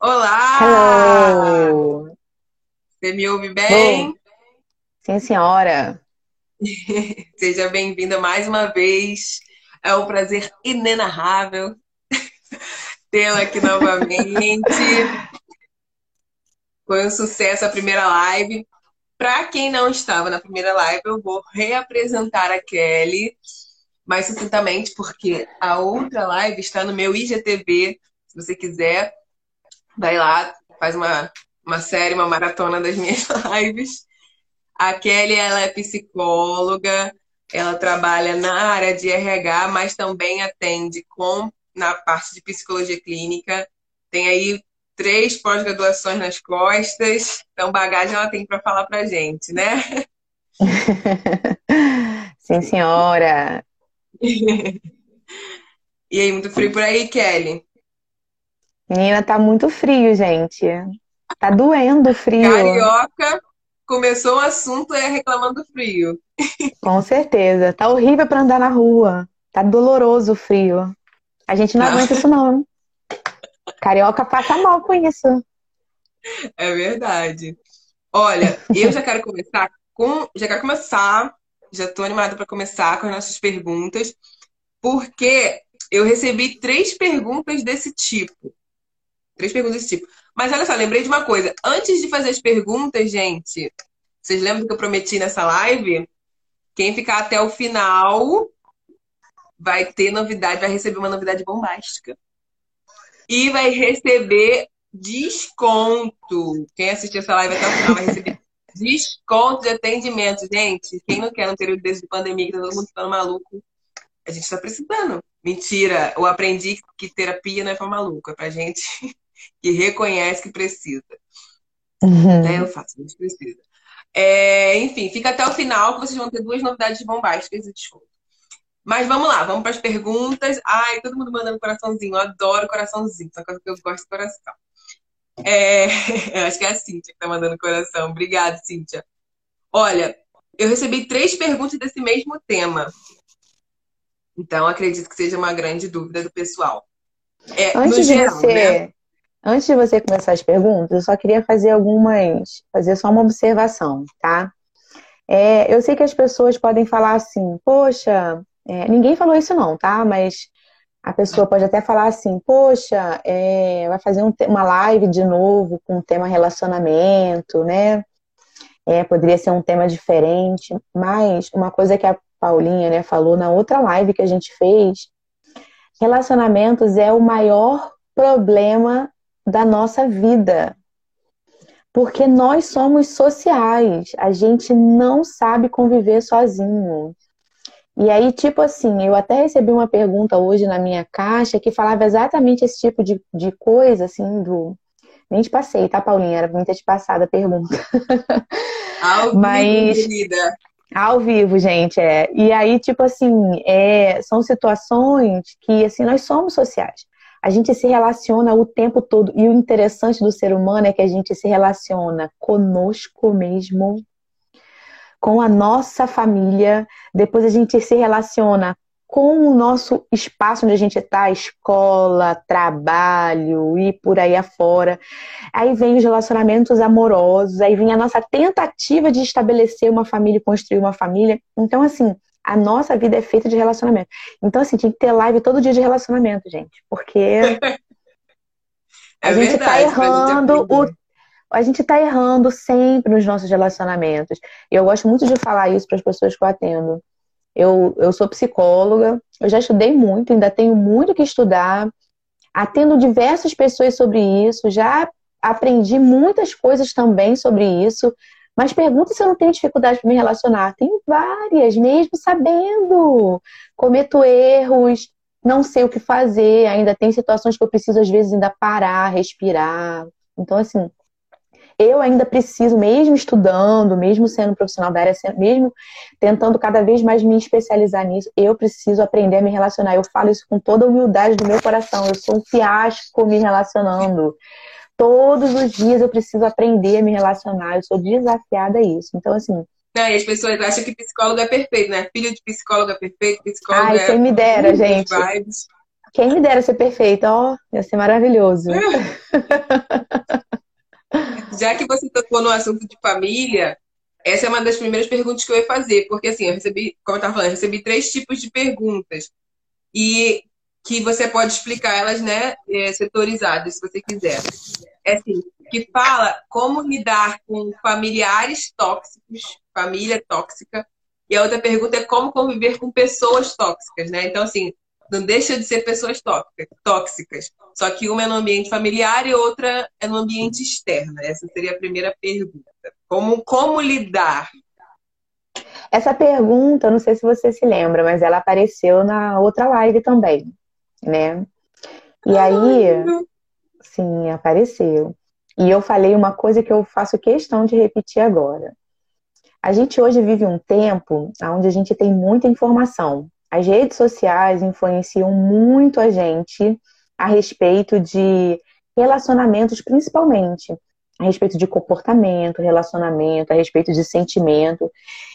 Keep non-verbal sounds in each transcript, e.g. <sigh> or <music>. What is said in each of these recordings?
Olá! Hello! Você me ouve bem? Sim, senhora. <laughs> Seja bem-vinda mais uma vez. É um prazer inenarrável <laughs> tê-la aqui novamente. Foi um sucesso a primeira live. Para quem não estava na primeira live, eu vou reapresentar a Kelly mais sucintamente, porque a outra live está no meu IGTV. Se você quiser, vai lá, faz uma, uma série, uma maratona das minhas <laughs> lives. A Kelly, ela é psicóloga, ela trabalha na área de RH, mas também atende com na parte de psicologia clínica. Tem aí três pós-graduações nas costas, então bagagem ela tem para falar para gente, né? <laughs> Sim, senhora. <laughs> e aí, muito frio por aí, Kelly? Menina, tá muito frio, gente. Tá doendo o frio. Carioca começou o assunto é reclamando do frio. Com certeza. Tá horrível para andar na rua. Tá doloroso o frio. A gente não aguenta isso, não. Carioca passa mal com isso. É verdade. Olha, eu já quero começar com. Já quero começar. Já estou animada para começar com as nossas perguntas, porque eu recebi três perguntas desse tipo. Três perguntas desse tipo. Mas olha só, lembrei de uma coisa. Antes de fazer as perguntas, gente, vocês lembram do que eu prometi nessa live? Quem ficar até o final vai ter novidade, vai receber uma novidade bombástica e vai receber desconto. Quem assistir essa live até o final vai receber <laughs> desconto de atendimento. Gente, quem não quer um período desse de pandemia, que tá todo mundo ficando maluco, a gente tá precisando. Mentira, eu aprendi que terapia não é pra maluco, é pra gente que reconhece que precisa. Uhum. Né? Eu faço, a gente precisa. É, enfim, fica até o final que vocês vão ter duas novidades bombásticas de desconto. Mas vamos lá, vamos para as perguntas. Ai, todo mundo mandando coraçãozinho. Eu adoro coraçãozinho, só que eu gosto de coração. É... <laughs> Acho que é a Cíntia que tá mandando coração. Obrigada, Cíntia. Olha, eu recebi três perguntas desse mesmo tema. Então, acredito que seja uma grande dúvida do pessoal. É, antes, de geral, você, né? Antes de você começar as perguntas, eu só queria fazer algumas. fazer só uma observação, tá? É, eu sei que as pessoas podem falar assim, poxa, é, ninguém falou isso não, tá? Mas a pessoa pode até falar assim, poxa, é, vai fazer um, uma live de novo com o tema relacionamento, né? É, poderia ser um tema diferente, mas uma coisa que a Paulinha né, falou na outra live que a gente fez, relacionamentos é o maior problema da nossa vida. Porque nós somos sociais, a gente não sabe conviver sozinho. E aí, tipo assim, eu até recebi uma pergunta hoje na minha caixa que falava exatamente esse tipo de, de coisa, assim, do. Nem te passei, tá, Paulinha? Era muito te passada a pergunta. <laughs> Ao Mas... vivo, querida. Ao vivo, gente, é. E aí, tipo assim, é, são situações que, assim, nós somos sociais. A gente se relaciona o tempo todo. E o interessante do ser humano é que a gente se relaciona conosco mesmo com a nossa família, depois a gente se relaciona com o nosso espaço onde a gente está, escola, trabalho e por aí afora. Aí vem os relacionamentos amorosos, aí vem a nossa tentativa de estabelecer uma família construir uma família. Então, assim, a nossa vida é feita de relacionamento. Então, assim, tinha que ter live todo dia de relacionamento, gente. Porque <laughs> é a gente está é errando o a gente está errando sempre nos nossos relacionamentos. E eu gosto muito de falar isso para as pessoas que eu atendo. Eu, eu sou psicóloga, eu já estudei muito, ainda tenho muito que estudar. Atendo diversas pessoas sobre isso, já aprendi muitas coisas também sobre isso. Mas pergunta se eu não tenho dificuldade para me relacionar. Tenho várias, mesmo sabendo. Cometo erros, não sei o que fazer, ainda tem situações que eu preciso, às vezes, ainda parar, respirar. Então, assim, eu ainda preciso, mesmo estudando, mesmo sendo profissional da área, mesmo tentando cada vez mais me especializar nisso, eu preciso aprender a me relacionar. Eu falo isso com toda a humildade do meu coração. Eu sou um fiasco me relacionando. Todos os dias eu preciso aprender a me relacionar. Eu sou desafiada a isso. Então, assim, não, e as pessoas acham que psicólogo é perfeito, né? Filho de psicólogo é perfeito, psicólogo Ai, é. quem me dera, gente. Quem me dera ser perfeita, ó, oh, ia ser maravilhoso. <laughs> Já que você tocou no assunto de família, essa é uma das primeiras perguntas que eu ia fazer, porque assim, eu recebi, como eu estava falando, eu recebi três tipos de perguntas. E que você pode explicar elas, né, é, setorizadas, se você quiser. É assim, que fala como lidar com familiares tóxicos, família tóxica, e a outra pergunta é como conviver com pessoas tóxicas, né? Então, assim, não deixa de ser pessoas tóxicas. Só que uma é no ambiente familiar e outra é no ambiente externo. Essa seria a primeira pergunta. Como, como lidar? Essa pergunta, não sei se você se lembra, mas ela apareceu na outra live também, né? E aí, sim, apareceu. E eu falei uma coisa que eu faço questão de repetir agora. A gente hoje vive um tempo onde a gente tem muita informação. As redes sociais influenciam muito a gente a respeito de relacionamentos, principalmente. A respeito de comportamento, relacionamento, a respeito de sentimento.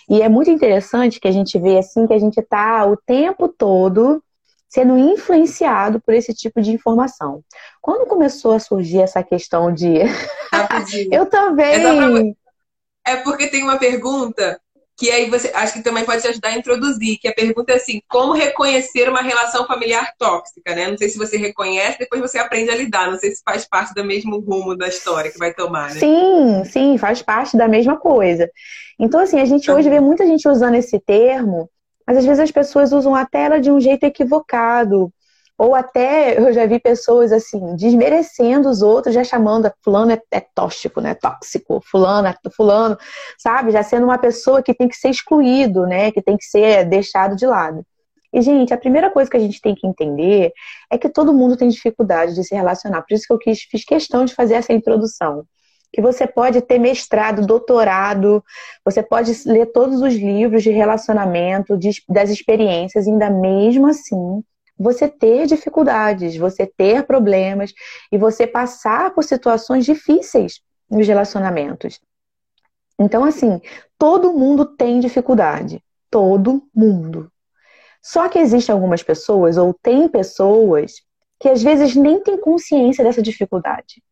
E é muito interessante que a gente vê assim que a gente está o tempo todo sendo influenciado por esse tipo de informação. Quando começou a surgir essa questão de. <laughs> eu também. É porque tem uma pergunta que aí você acho que também pode te ajudar a introduzir, que a pergunta é assim, como reconhecer uma relação familiar tóxica, né? Não sei se você reconhece, depois você aprende a lidar, não sei se faz parte do mesmo rumo da história que vai tomar, né? Sim, sim, faz parte da mesma coisa. Então, assim, a gente hoje vê muita gente usando esse termo, mas às vezes as pessoas usam até ela de um jeito equivocado, ou até eu já vi pessoas assim, desmerecendo os outros, já chamando fulano é, é tóxico, né? Tóxico, fulano, é, fulano, sabe? Já sendo uma pessoa que tem que ser excluído, né? Que tem que ser deixado de lado. E, gente, a primeira coisa que a gente tem que entender é que todo mundo tem dificuldade de se relacionar. Por isso que eu quis, fiz questão de fazer essa introdução. Que você pode ter mestrado, doutorado, você pode ler todos os livros de relacionamento, de, das experiências, ainda mesmo assim você ter dificuldades, você ter problemas e você passar por situações difíceis nos relacionamentos. Então, assim, todo mundo tem dificuldade. Todo mundo. Só que existem algumas pessoas, ou tem pessoas, que às vezes nem têm consciência dessa dificuldade.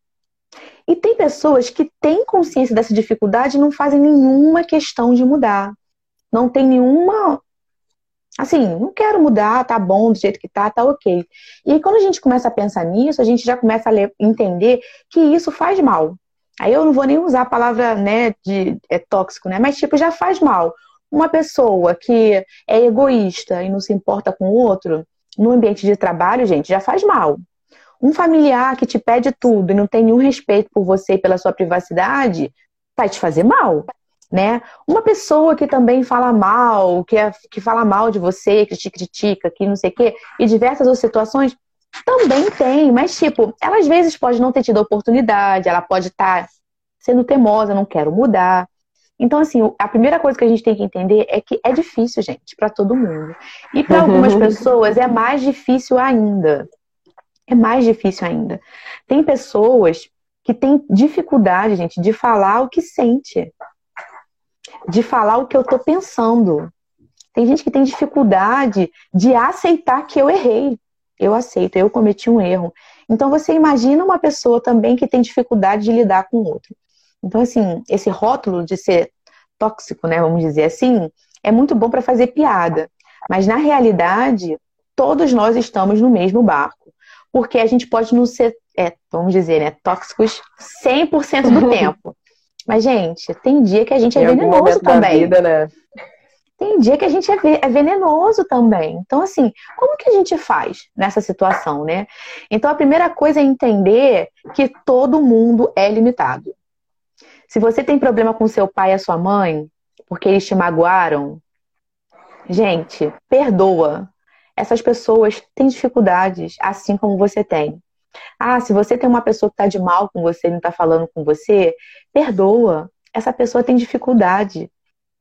E tem pessoas que têm consciência dessa dificuldade e não fazem nenhuma questão de mudar. Não tem nenhuma assim, não quero mudar, tá bom do jeito que tá, tá ok. E aí, quando a gente começa a pensar nisso, a gente já começa a ler, entender que isso faz mal. Aí eu não vou nem usar a palavra, né, de é tóxico, né, mas tipo, já faz mal. Uma pessoa que é egoísta e não se importa com o outro, no ambiente de trabalho, gente, já faz mal. Um familiar que te pede tudo e não tem nenhum respeito por você e pela sua privacidade, vai te fazer mal né? Uma pessoa que também fala mal, que, é, que fala mal de você, que te critica, que não sei o quê, e diversas outras situações, também tem, mas tipo, ela às vezes pode não ter tido oportunidade, ela pode estar tá sendo teimosa, não quero mudar. Então, assim, a primeira coisa que a gente tem que entender é que é difícil, gente, para todo mundo. E para <laughs> algumas pessoas é mais difícil ainda. É mais difícil ainda. Tem pessoas que têm dificuldade, gente, de falar o que sente de falar o que eu estou pensando. Tem gente que tem dificuldade de aceitar que eu errei. Eu aceito, eu cometi um erro. Então você imagina uma pessoa também que tem dificuldade de lidar com o outro. Então, assim, esse rótulo de ser tóxico, né, vamos dizer assim, é muito bom para fazer piada. Mas na realidade, todos nós estamos no mesmo barco. Porque a gente pode não ser, é, vamos dizer, né, tóxicos 100% do <laughs> tempo. Mas, gente, tem dia que a gente é venenoso também. Vida, né? Tem dia que a gente é, é venenoso também. Então, assim, como que a gente faz nessa situação, né? Então, a primeira coisa é entender que todo mundo é limitado. Se você tem problema com seu pai e a sua mãe, porque eles te magoaram, gente, perdoa. Essas pessoas têm dificuldades, assim como você tem. Ah, se você tem uma pessoa que está de mal com você, não está falando com você, perdoa. Essa pessoa tem dificuldade,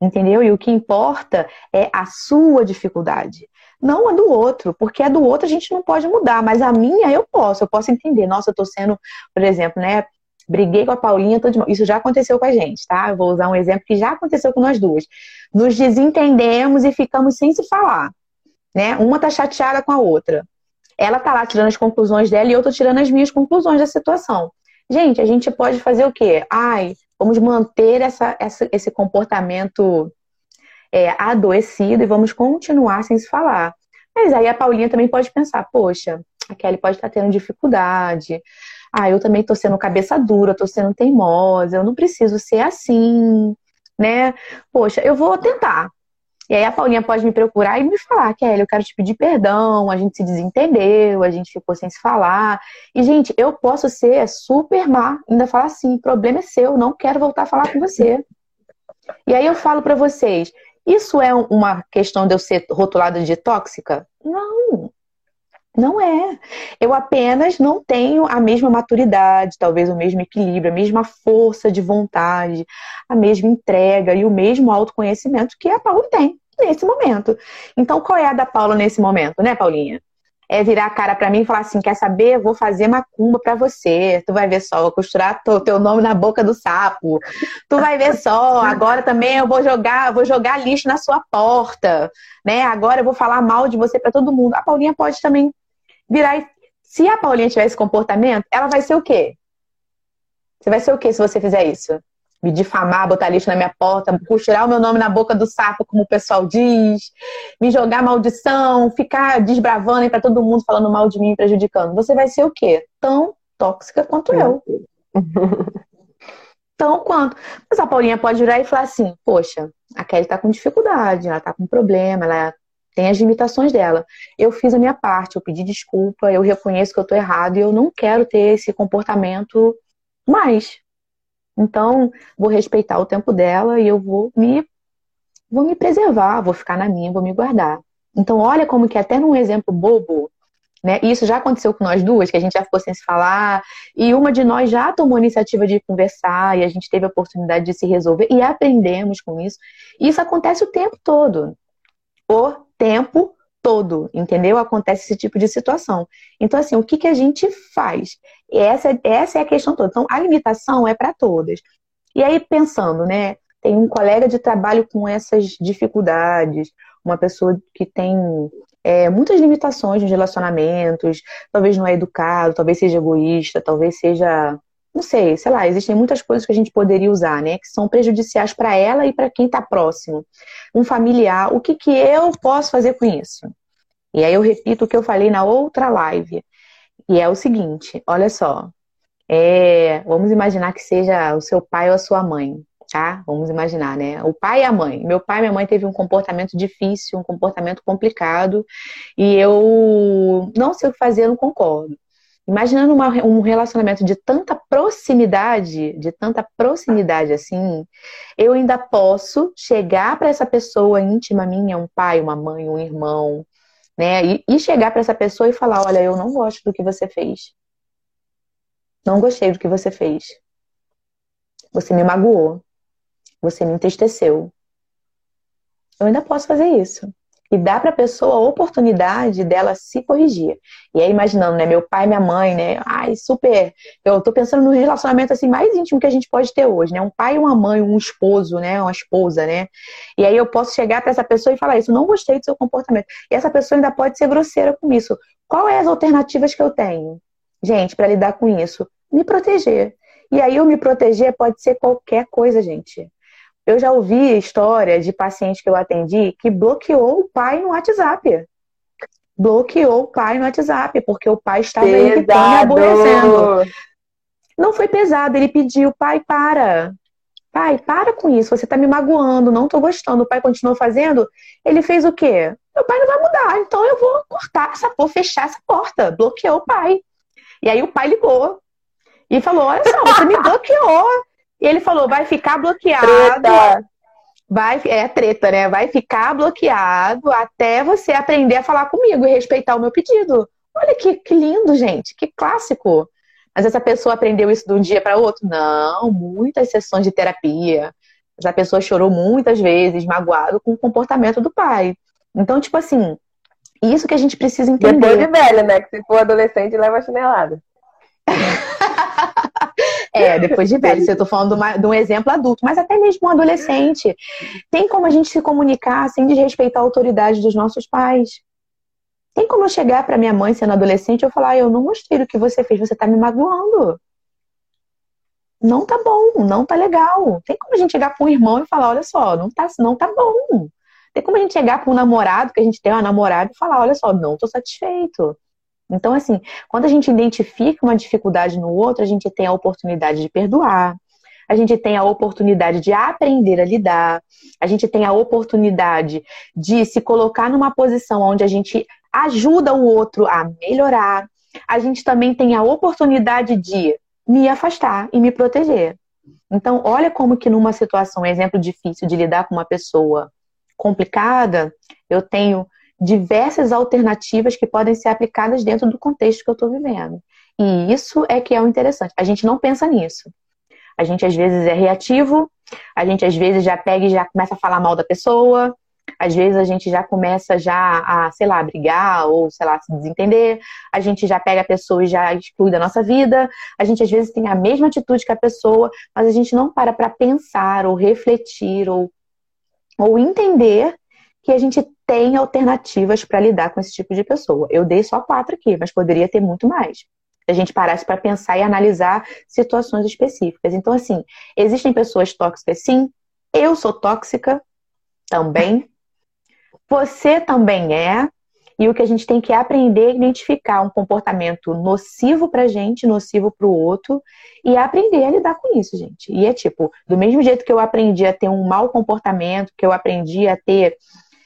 entendeu? E o que importa é a sua dificuldade, não a do outro, porque a do outro a gente não pode mudar, mas a minha eu posso, eu posso entender. Nossa, eu tô sendo, por exemplo, né? Briguei com a Paulinha, tô de mal. Isso já aconteceu com a gente, tá? Eu vou usar um exemplo que já aconteceu com nós duas. Nos desentendemos e ficamos sem se falar, né? Uma tá chateada com a outra. ela tá lá tirando as conclusões dela e eu tô tirando as minhas conclusões da situação. Gente, a gente pode fazer o quê? Ai, vamos manter essa, essa esse comportamento é, adoecido e vamos continuar sem se falar. Mas aí a Paulinha também pode pensar, poxa, a Kelly pode estar tendo dificuldade. Ah, eu também tô sendo cabeça dura, tô sendo teimosa, eu não preciso ser assim, né? Poxa, eu vou tentar. E aí a Paulinha pode me procurar e me falar, Kelly, eu quero te pedir perdão, a gente se desentendeu, a gente ficou sem se falar. E, gente, eu posso ser super má, ainda falar assim, problema é seu, não quero voltar a falar com você. E aí eu falo para vocês, isso é uma questão de eu ser rotulada de tóxica? Não. Não é. Eu apenas não tenho a mesma maturidade, talvez o mesmo equilíbrio, a mesma força de vontade, a mesma entrega e o mesmo autoconhecimento que a Paula tem nesse momento. Então, qual é a da Paula nesse momento, né, Paulinha? É virar a cara para mim e falar assim: quer saber? Vou fazer macumba para você. Tu vai ver só, vou costurar o teu nome na boca do sapo. Tu vai ver só, agora também eu vou jogar, vou jogar lixo na sua porta, né? Agora eu vou falar mal de você para todo mundo. A Paulinha pode também virar e. Se a Paulinha tiver esse comportamento, ela vai ser o quê? Você vai ser o quê se você fizer isso? Me difamar, botar lixo na minha porta, costurar o meu nome na boca do sapo, como o pessoal diz, me jogar maldição, ficar desbravando para todo mundo falando mal de mim, prejudicando. Você vai ser o quê? Tão tóxica quanto eu. <laughs> Tão quanto. Mas a Paulinha pode virar e falar assim: Poxa, a Kelly tá com dificuldade, ela tá com problema, ela tem as limitações dela. Eu fiz a minha parte, eu pedi desculpa, eu reconheço que eu tô errado e eu não quero ter esse comportamento mais. Então, vou respeitar o tempo dela e eu vou me vou me preservar, vou ficar na minha, vou me guardar. Então, olha como que até num exemplo bobo, né? Isso já aconteceu com nós duas, que a gente já ficou sem se falar, e uma de nós já tomou a iniciativa de conversar e a gente teve a oportunidade de se resolver e aprendemos com isso. Isso acontece o tempo todo o tempo todo, entendeu? Acontece esse tipo de situação. Então, assim, o que, que a gente faz? Essa, essa é a questão toda. Então, a limitação é para todas. E aí, pensando, né? Tem um colega de trabalho com essas dificuldades, uma pessoa que tem é, muitas limitações nos relacionamentos, talvez não é educado, talvez seja egoísta, talvez seja não sei, sei lá, existem muitas coisas que a gente poderia usar, né, que são prejudiciais para ela e para quem está próximo. Um familiar, o que, que eu posso fazer com isso? E aí eu repito o que eu falei na outra live, e é o seguinte: olha só, é, vamos imaginar que seja o seu pai ou a sua mãe, tá? Vamos imaginar, né? O pai e a mãe. Meu pai e minha mãe teve um comportamento difícil, um comportamento complicado, e eu não sei o que fazer, não concordo. Imaginando uma, um relacionamento de tanta proximidade, de tanta proximidade assim, eu ainda posso chegar para essa pessoa íntima minha, um pai, uma mãe, um irmão, né? E, e chegar para essa pessoa e falar: olha, eu não gosto do que você fez. Não gostei do que você fez. Você me magoou. Você me entristeceu. Eu ainda posso fazer isso e dá para a pessoa a oportunidade dela se corrigir. E aí, imaginando, né, meu pai, minha mãe, né, ai, super, eu tô pensando no relacionamento, assim, mais íntimo que a gente pode ter hoje, né, um pai, uma mãe, um esposo, né, uma esposa, né, e aí eu posso chegar para essa pessoa e falar isso, não gostei do seu comportamento, e essa pessoa ainda pode ser grosseira com isso. Qual é as alternativas que eu tenho? Gente, para lidar com isso, me proteger. E aí, o me proteger pode ser qualquer coisa, gente. Eu já ouvi história de paciente que eu atendi que bloqueou o pai no WhatsApp. Bloqueou o pai no WhatsApp, porque o pai estava irritando e aborrecendo. Não foi pesado, ele pediu, pai, para. Pai, para com isso, você está me magoando, não estou gostando. O pai continuou fazendo. Ele fez o quê? Meu pai não vai mudar, então eu vou cortar essa porra, fechar essa porta. Bloqueou o pai. E aí o pai ligou e falou: Olha só, você me <laughs> bloqueou. E ele falou: vai ficar bloqueado. Vai, é treta, né? Vai ficar bloqueado até você aprender a falar comigo e respeitar o meu pedido. Olha que, que lindo, gente, que clássico. Mas essa pessoa aprendeu isso de um dia para outro? Não, muitas sessões de terapia. Essa pessoa chorou muitas vezes, magoado com o comportamento do pai. Então, tipo assim, isso que a gente precisa entender. Depois de velho, né? Que se for adolescente, leva a chinelada. <laughs> É, depois de velho. Eu tô falando de, uma, de, um exemplo adulto, mas até mesmo um adolescente. Tem como a gente se comunicar sem desrespeitar a autoridade dos nossos pais. Tem como eu chegar para minha mãe sendo adolescente e eu falar, eu não gostei do que você fez, você tá me magoando. Não tá bom, não tá legal. Tem como a gente chegar para um irmão e falar, olha só, não tá, não tá bom. Tem como a gente chegar para um namorado, que a gente tem uma namorada, e falar, olha só, não tô satisfeito. Então, assim, quando a gente identifica uma dificuldade no outro, a gente tem a oportunidade de perdoar, a gente tem a oportunidade de aprender a lidar, a gente tem a oportunidade de se colocar numa posição onde a gente ajuda o outro a melhorar. A gente também tem a oportunidade de me afastar e me proteger. Então, olha como que numa situação, exemplo difícil de lidar com uma pessoa complicada, eu tenho diversas alternativas que podem ser aplicadas dentro do contexto que eu estou vivendo. E isso é que é o interessante. A gente não pensa nisso. A gente às vezes é reativo, a gente às vezes já pega e já começa a falar mal da pessoa, às vezes a gente já começa já a, sei lá, brigar ou, sei lá, se desentender. A gente já pega a pessoa e já exclui da nossa vida. A gente às vezes tem a mesma atitude que a pessoa, mas a gente não para para pensar ou refletir ou, ou entender que a gente tem alternativas para lidar com esse tipo de pessoa. Eu dei só quatro aqui, mas poderia ter muito mais. A gente parasse para pensar e analisar situações específicas. Então, assim, existem pessoas tóxicas, sim. Eu sou tóxica também. Você também é. E o que a gente tem que aprender é identificar um comportamento nocivo pra gente, nocivo pro outro, e aprender a lidar com isso, gente. E é tipo, do mesmo jeito que eu aprendi a ter um mau comportamento, que eu aprendi a ter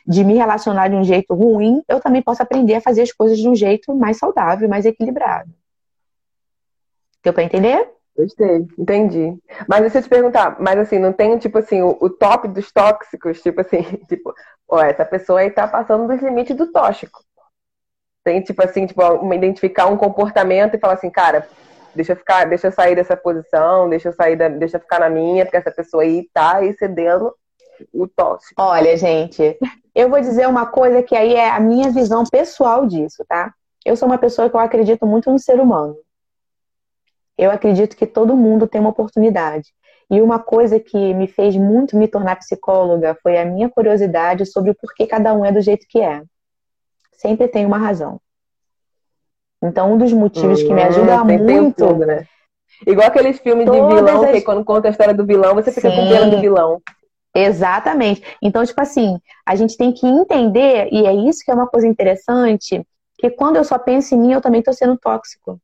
de me relacionar de um jeito ruim, eu também posso aprender a fazer as coisas de um jeito mais saudável, mais equilibrado. Deu para entender? Gostei, entendi. Mas deixa eu te perguntar, mas assim, não tem, tipo assim, o, o top dos tóxicos, tipo assim, <laughs> tipo, ó, essa pessoa aí tá passando dos limites do tóxico. Tem, tipo assim, tipo, uma, identificar um comportamento e falar assim, cara, deixa eu ficar, deixa eu sair dessa posição, deixa eu sair da, deixa eu ficar na minha, porque essa pessoa aí tá excedendo o tóxico. Olha, gente, eu vou dizer uma coisa que aí é a minha visão pessoal disso, tá? Eu sou uma pessoa que eu acredito muito no ser humano. Eu acredito que todo mundo tem uma oportunidade. E uma coisa que me fez muito me tornar psicóloga foi a minha curiosidade sobre o porquê cada um é do jeito que é. Sempre tem uma razão. Então, um dos motivos que me uhum, ajuda muito. Tudo, né? Igual aqueles filmes de vilão, as... que quando conta a história do vilão, você fica Sim. com pena do vilão. Exatamente. Então, tipo assim, a gente tem que entender, e é isso que é uma coisa interessante, que quando eu só penso em mim, eu também estou sendo tóxico.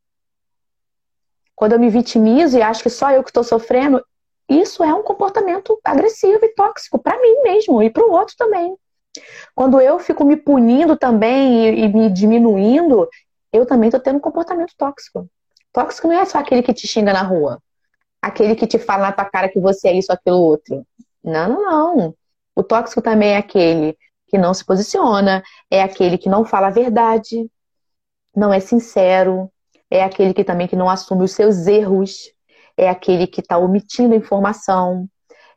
Quando eu me vitimizo e acho que só eu que estou sofrendo, isso é um comportamento agressivo e tóxico para mim mesmo e para o outro também. Quando eu fico me punindo também e, e me diminuindo, eu também estou tendo um comportamento tóxico. Tóxico não é só aquele que te xinga na rua, aquele que te fala na tua cara que você é isso, aquilo, outro. Não, não, não. O tóxico também é aquele que não se posiciona, é aquele que não fala a verdade, não é sincero, é aquele que também que não assume os seus erros, é aquele que está omitindo informação,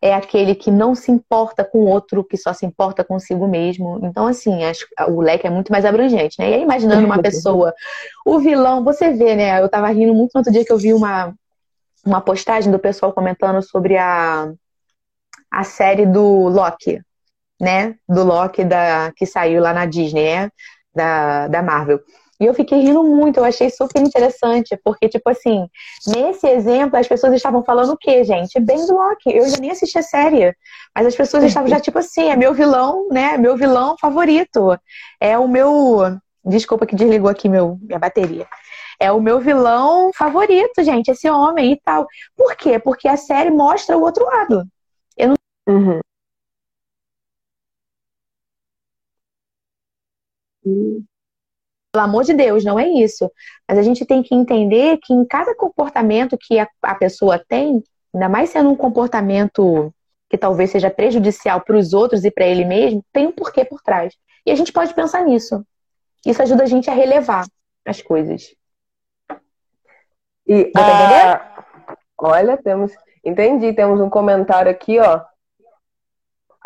é aquele que não se importa com o outro, que só se importa consigo mesmo. Então, assim, acho, o leque é muito mais abrangente, né? E aí, imaginando uma <laughs> pessoa, o vilão, você vê, né? Eu tava rindo muito no outro dia que eu vi uma, uma postagem do pessoal comentando sobre a, a série do Loki, né? Do Loki da, que saiu lá na Disney, né? Da, da Marvel. E eu fiquei rindo muito, eu achei super interessante, porque, tipo assim, nesse exemplo, as pessoas estavam falando o quê, gente? Bem do Loki. Eu já nem assisti a série, mas as pessoas <laughs> estavam já, tipo assim, é meu vilão, né? Meu vilão favorito. É o meu. Desculpa que desligou aqui meu, minha bateria. É o meu vilão favorito, gente, esse homem e tal. Por quê? Porque a série mostra o outro lado. Eu não. Uhum. Pelo amor de Deus, não é isso. Mas a gente tem que entender que em cada comportamento que a, a pessoa tem, ainda mais sendo um comportamento que talvez seja prejudicial para os outros e para ele mesmo, tem um porquê por trás. E a gente pode pensar nisso. Isso ajuda a gente a relevar as coisas. E, a... Olha, temos. Entendi, temos um comentário aqui, ó.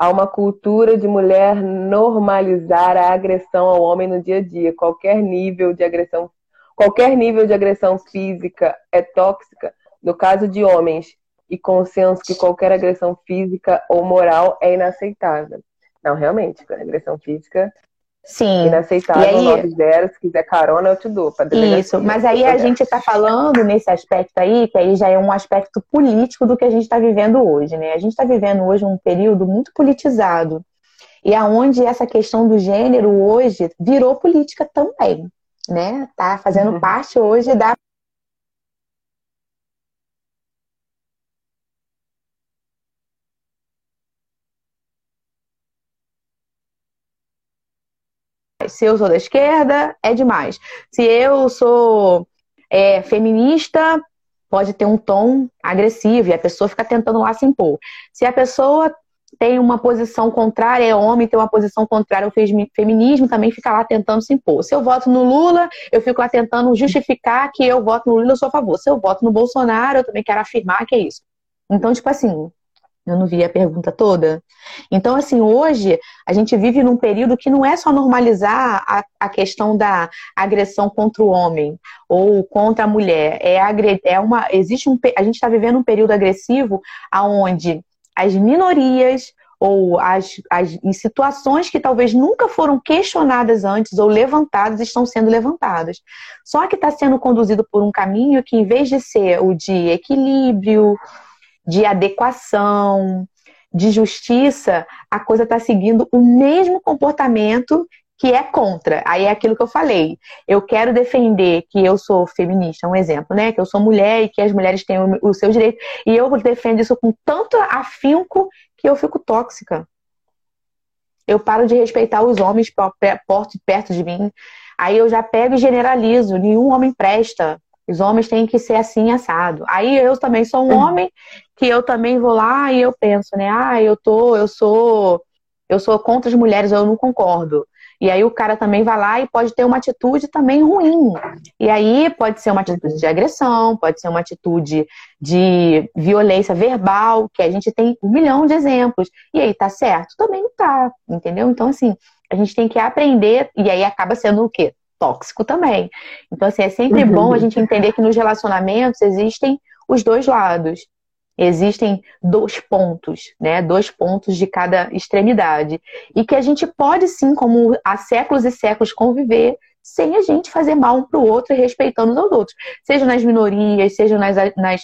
Há uma cultura de mulher normalizar a agressão ao homem no dia a dia. Qualquer nível de agressão, qualquer nível de agressão física é tóxica. No caso de homens, e consenso que qualquer agressão física ou moral é inaceitável. Não, realmente, agressão física Sim. Inaceitável, e aí... 90, se quiser carona, eu te dou. Isso, mas aí a gente está falando nesse aspecto aí, que aí já é um aspecto político do que a gente está vivendo hoje, né? A gente está vivendo hoje um período muito politizado. E aonde essa questão do gênero hoje virou política também, né? Tá fazendo uhum. parte hoje da Se eu sou da esquerda, é demais. Se eu sou é, feminista, pode ter um tom agressivo e a pessoa fica tentando lá se impor. Se a pessoa tem uma posição contrária, é homem, tem uma posição contrária ao feminismo, também fica lá tentando se impor. Se eu voto no Lula, eu fico lá tentando justificar que eu voto no Lula, eu sou a favor. Se eu voto no Bolsonaro, eu também quero afirmar que é isso. Então, tipo assim, eu não vi a pergunta toda. Então, assim, hoje a gente vive num período que não é só normalizar a, a questão da agressão contra o homem ou contra a mulher. É, é uma. Existe um. A gente está vivendo um período agressivo onde as minorias ou as, as, em situações que talvez nunca foram questionadas antes ou levantadas, estão sendo levantadas. Só que está sendo conduzido por um caminho que, em vez de ser o de equilíbrio, de adequação, de justiça, a coisa está seguindo o mesmo comportamento que é contra. Aí é aquilo que eu falei. Eu quero defender que eu sou feminista, um exemplo, né? Que eu sou mulher e que as mulheres têm o seu direito. E eu defendo isso com tanto afinco que eu fico tóxica. Eu paro de respeitar os homens perto de mim. Aí eu já pego e generalizo. Nenhum homem presta. Os homens têm que ser assim, assado. Aí eu também sou um homem que eu também vou lá e eu penso, né? Ah, eu tô, eu sou, eu sou contra as mulheres, eu não concordo. E aí o cara também vai lá e pode ter uma atitude também ruim. E aí pode ser uma atitude de agressão, pode ser uma atitude de violência verbal, que a gente tem um milhão de exemplos. E aí tá certo? Também não tá, entendeu? Então, assim, a gente tem que aprender, e aí acaba sendo o quê? Tóxico também. Então, assim, é sempre uhum. bom a gente entender que nos relacionamentos existem os dois lados. Existem dois pontos, né? Dois pontos de cada extremidade. E que a gente pode sim, como há séculos e séculos, conviver sem a gente fazer mal um para o outro e respeitando os outros. Seja nas minorias, seja nas, nas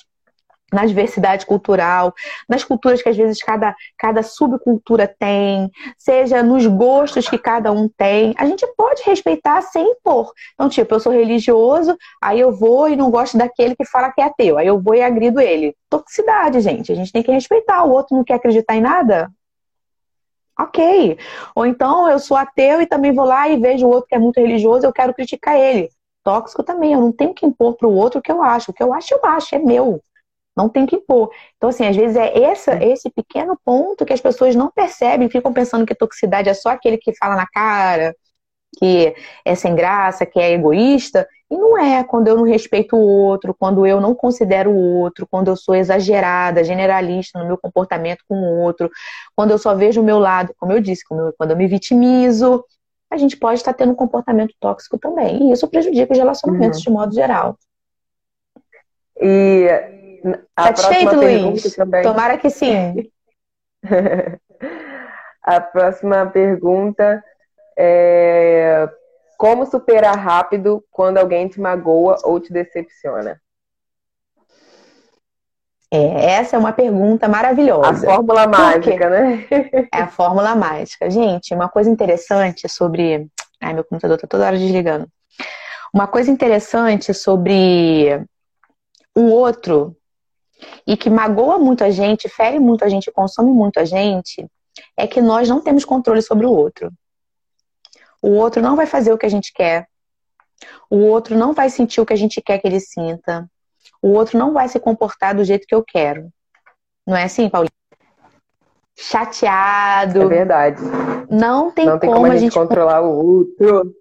na diversidade cultural, nas culturas que às vezes cada, cada subcultura tem, seja nos gostos que cada um tem, a gente pode respeitar sem impor. Então, tipo, eu sou religioso, aí eu vou e não gosto daquele que fala que é ateu, aí eu vou e agrido ele. Toxicidade, gente, a gente tem que respeitar. O outro não quer acreditar em nada? Ok. Ou então eu sou ateu e também vou lá e vejo o outro que é muito religioso, eu quero criticar ele. Tóxico também, eu não tenho que impor para o outro o que eu acho. O que eu acho, eu acho, é meu. Não tem que impor. Então, assim, às vezes é essa, esse pequeno ponto que as pessoas não percebem, ficam pensando que toxicidade é só aquele que fala na cara, que é sem graça, que é egoísta. E não é quando eu não respeito o outro, quando eu não considero o outro, quando eu sou exagerada, generalista no meu comportamento com o outro, quando eu só vejo o meu lado, como eu disse, quando eu me vitimizo, a gente pode estar tendo um comportamento tóxico também. E isso prejudica os relacionamentos uhum. de modo geral. E Satisfeito, Luiz? Também. Tomara que sim. <laughs> a próxima pergunta é como superar rápido quando alguém te magoa ou te decepciona? É, essa é uma pergunta maravilhosa. A fórmula mágica, né? <laughs> É a fórmula mágica. Gente, uma coisa interessante sobre. Ai, meu computador tá toda hora desligando. Uma coisa interessante sobre um outro e que magoa muito a gente, fere muito a gente, consome muito a gente, é que nós não temos controle sobre o outro. O outro não vai fazer o que a gente quer. O outro não vai sentir o que a gente quer que ele sinta. O outro não vai se comportar do jeito que eu quero. Não é assim, Paulinho? Chateado. É verdade. Não tem, não tem como, como a gente controlar o outro.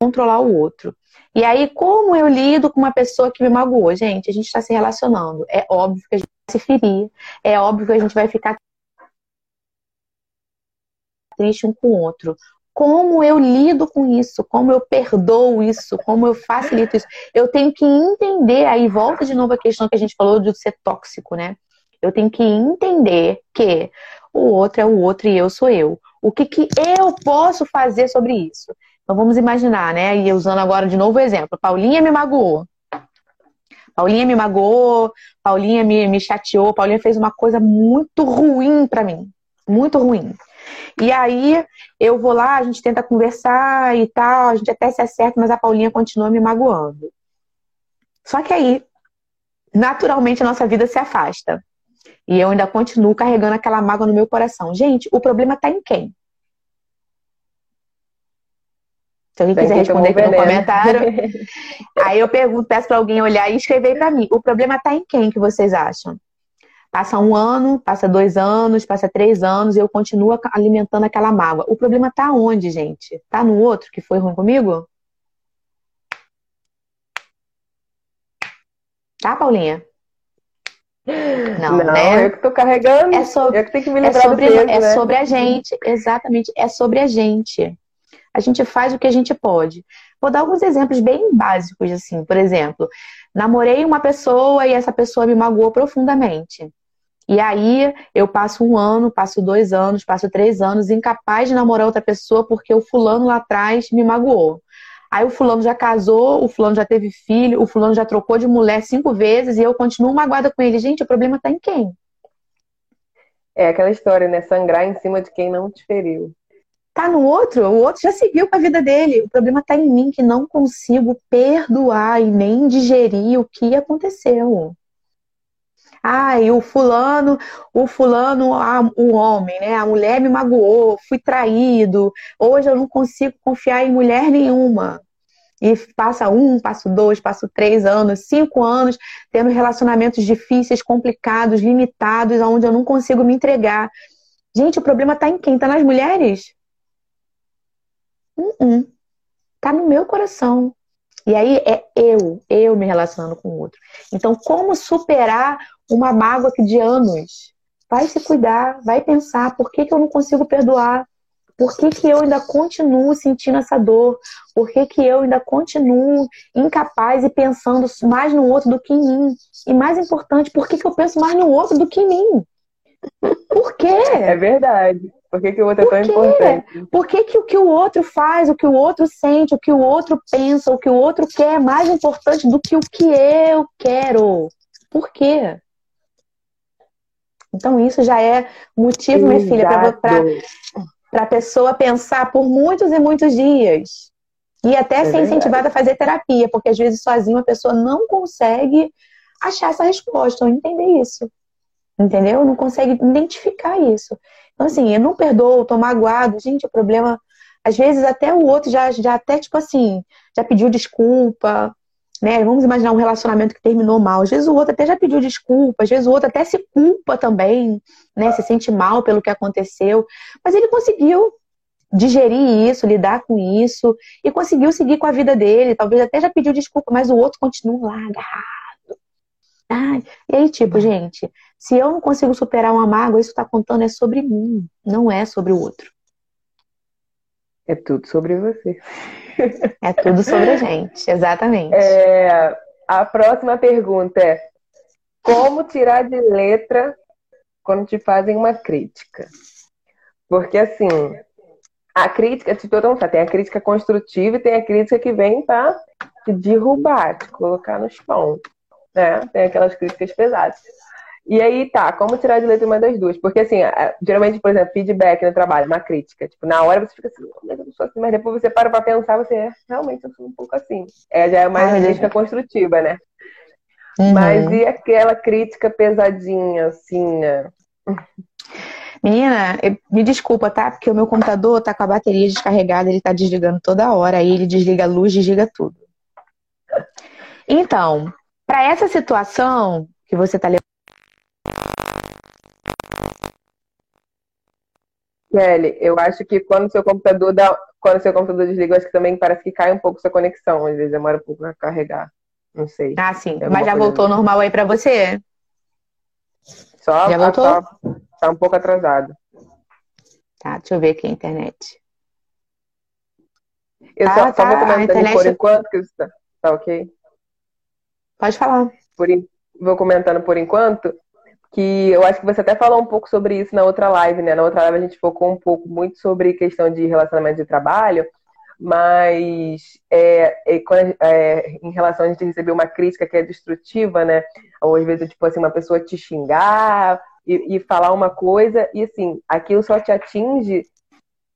Controlar o outro. E aí, como eu lido com uma pessoa que me magoou? Gente, a gente está se relacionando. É óbvio que a gente vai se ferir. É óbvio que a gente vai ficar triste um com o outro. Como eu lido com isso? Como eu perdoo isso? Como eu facilito isso? Eu tenho que entender, aí volta de novo a questão que a gente falou de ser tóxico, né? Eu tenho que entender que o outro é o outro e eu sou eu. O que, que eu posso fazer sobre isso? Então vamos imaginar, né? E usando agora de novo o exemplo. Paulinha me magoou. Paulinha me magoou, Paulinha me, me chateou, Paulinha fez uma coisa muito ruim para mim. Muito ruim. E aí eu vou lá, a gente tenta conversar e tal, a gente até se acerta, mas a Paulinha continua me magoando. Só que aí, naturalmente, a nossa vida se afasta. E eu ainda continuo carregando aquela mágoa no meu coração. Gente, o problema está em quem? Se alguém quiser responder aqui no comentário. <laughs> aí eu pergunto, peço para alguém olhar e escrever para mim. O problema está em quem que vocês acham? Passa um ano, passa dois anos, passa três anos e eu continuo alimentando aquela mágoa. O problema está onde, gente? Está no outro que foi ruim comigo? Tá, Paulinha? Não, não né? eu que tô carregando. É sobre, eu que tenho que me é lembrar é sobre, peso, é né? sobre a gente, exatamente. É sobre a gente. A gente faz o que a gente pode. Vou dar alguns exemplos bem básicos, assim. Por exemplo, namorei uma pessoa e essa pessoa me magoou profundamente. E aí eu passo um ano, passo dois anos, passo três anos, incapaz de namorar outra pessoa porque o fulano lá atrás me magoou. Aí o fulano já casou, o fulano já teve filho, o fulano já trocou de mulher cinco vezes e eu continuo magoada com ele. Gente, o problema tá em quem? É aquela história, né? Sangrar em cima de quem não te feriu. Tá no outro, o outro já seguiu com a vida dele. O problema tá em mim que não consigo perdoar e nem digerir o que aconteceu. Ah, e o fulano, o fulano, o homem, né? A mulher me magoou, fui traído. Hoje eu não consigo confiar em mulher nenhuma. E passa um, passo dois, passo três anos, cinco anos, tendo relacionamentos difíceis, complicados, limitados, onde eu não consigo me entregar. Gente, o problema está em quem? Está nas mulheres? Uh -uh. Tá no meu coração. E aí é eu, eu me relacionando com o outro. Então, como superar uma mágoa de anos? Vai se cuidar, vai pensar por que, que eu não consigo perdoar, por que, que eu ainda continuo sentindo essa dor? Por que, que eu ainda continuo incapaz e pensando mais no outro do que em mim? E mais importante, por que, que eu penso mais no outro do que em mim? Por quê? É verdade. Por que, que o outro é tão importante? Por que, que o que o outro faz, o que o outro sente, o que o outro pensa, o que o outro quer é mais importante do que o que eu quero? Por quê? Então, isso já é motivo, minha filha, para a pessoa pensar por muitos e muitos dias. E até é ser verdade. incentivada a fazer terapia, porque às vezes sozinho a pessoa não consegue achar essa resposta ou entender isso. Entendeu? Não consegue identificar isso. Então, assim, eu não perdoo, tô magoado. Gente, o problema. Às vezes até o outro já, já até, tipo assim, já pediu desculpa, né? Vamos imaginar um relacionamento que terminou mal. Às vezes o outro até já pediu desculpa, às vezes o outro até se culpa também, né? Se sente mal pelo que aconteceu. Mas ele conseguiu digerir isso, lidar com isso e conseguiu seguir com a vida dele. Talvez até já pediu desculpa, mas o outro continua lá agarrado. Ai, e aí, tipo, gente, se eu não consigo superar uma mágoa, isso está contando é sobre mim, não é sobre o outro. É tudo sobre você. É tudo sobre a gente, exatamente. É, a próxima pergunta é: como tirar de letra quando te fazem uma crítica? Porque assim, a crítica, de todo mundo sabe, tem a crítica construtiva e tem a crítica que vem para te derrubar, te colocar nos pontos. Né? Tem aquelas críticas pesadas. E aí, tá, como tirar de letra uma das duas? Porque, assim, geralmente, por exemplo, feedback no trabalho, uma crítica. Tipo, na hora você fica assim, mas eu não sou assim, mas depois você para pra pensar, você é, realmente, eu sou um pouco assim. É, já é mais ah, crítica construtiva, né? Uhum. Mas e aquela crítica pesadinha, assim, né? Menina, me desculpa, tá? Porque o meu computador tá com a bateria descarregada, ele tá desligando toda hora, aí ele desliga a luz, desliga tudo. Então, para essa situação que você tá levando Kelly, eu acho que quando seu computador dá, quando seu computador desliga, acho que também parece que cai um pouco sua conexão, às vezes demora um pouco a carregar. Não sei. Ah, sim. É Mas já voltou assim. normal aí para você? Só já voltou? Só, tá um pouco atrasado. Tá, deixa eu ver aqui a internet. Eu ah, só, tá. só vou comentando internet... por enquanto que está tá ok? Pode falar. Por, vou comentando por enquanto que eu acho que você até falou um pouco sobre isso na outra live, né? Na outra live a gente focou um pouco muito sobre questão de relacionamento de trabalho, mas é, é, é, em relação a gente receber uma crítica que é destrutiva, né? Ou às vezes, tipo assim, uma pessoa te xingar e, e falar uma coisa, e assim, aquilo só te atinge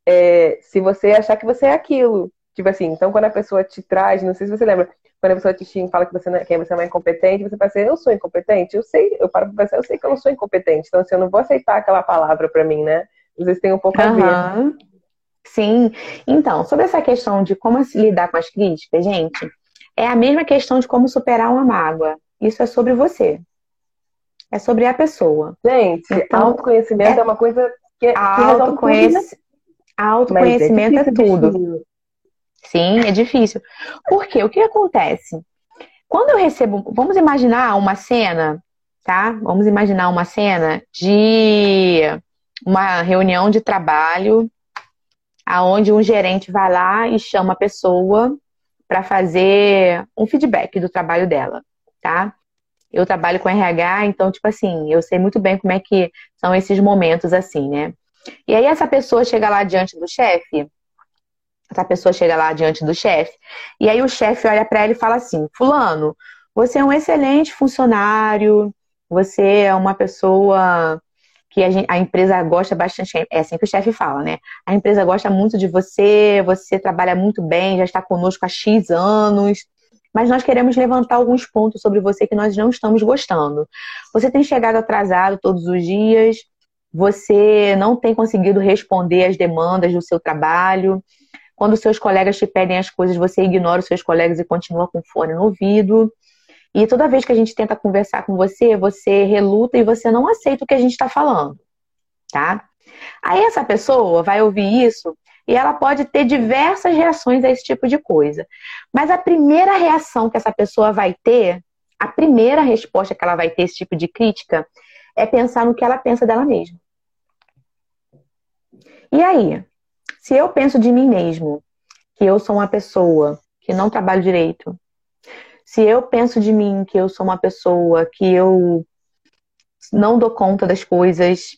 é, se você achar que você é aquilo. Tipo assim, então quando a pessoa te traz, não sei se você lembra, quando a pessoa te xinga fala que você, não, é, que você é incompetente, você pensa, eu sou incompetente? Eu sei, eu paro pra pensar, eu sei que eu não sou incompetente, então assim, eu não vou aceitar aquela palavra pra mim, né? Às vezes tem um pouco uhum. a ver. Sim. Então, sobre essa questão de como lidar com as críticas, gente, é a mesma questão de como superar uma mágoa. Isso é sobre você. É sobre a pessoa. Gente, então, autoconhecimento é, é uma coisa que, que autoconhece, autoconhecimento é, é tudo. Sim, é difícil. Porque o que acontece? Quando eu recebo, vamos imaginar uma cena, tá? Vamos imaginar uma cena de uma reunião de trabalho aonde um gerente vai lá e chama a pessoa para fazer um feedback do trabalho dela, tá? Eu trabalho com RH, então, tipo assim, eu sei muito bem como é que são esses momentos assim, né? E aí essa pessoa chega lá diante do chefe, essa pessoa chega lá diante do chefe, e aí o chefe olha para ela e fala assim: Fulano, você é um excelente funcionário, você é uma pessoa que a, gente, a, empresa gosta bastante, é assim que o chefe fala, né? A empresa gosta muito de você, você trabalha muito bem, já está conosco há X anos, mas nós queremos levantar alguns pontos sobre você que nós não estamos gostando. Você tem chegado atrasado todos os dias, você não tem conseguido responder às demandas do seu trabalho. Quando seus colegas te pedem as coisas, você ignora os seus colegas e continua com fone no ouvido. E toda vez que a gente tenta conversar com você, você reluta e você não aceita o que a gente está falando, tá? Aí essa pessoa vai ouvir isso e ela pode ter diversas reações a esse tipo de coisa. Mas a primeira reação que essa pessoa vai ter, a primeira resposta que ela vai ter esse tipo de crítica, é pensar no que ela pensa dela mesma. E aí, se eu penso de mim mesmo que eu sou uma pessoa que não trabalho direito, se eu penso de mim que eu sou uma pessoa que eu não dou conta das coisas,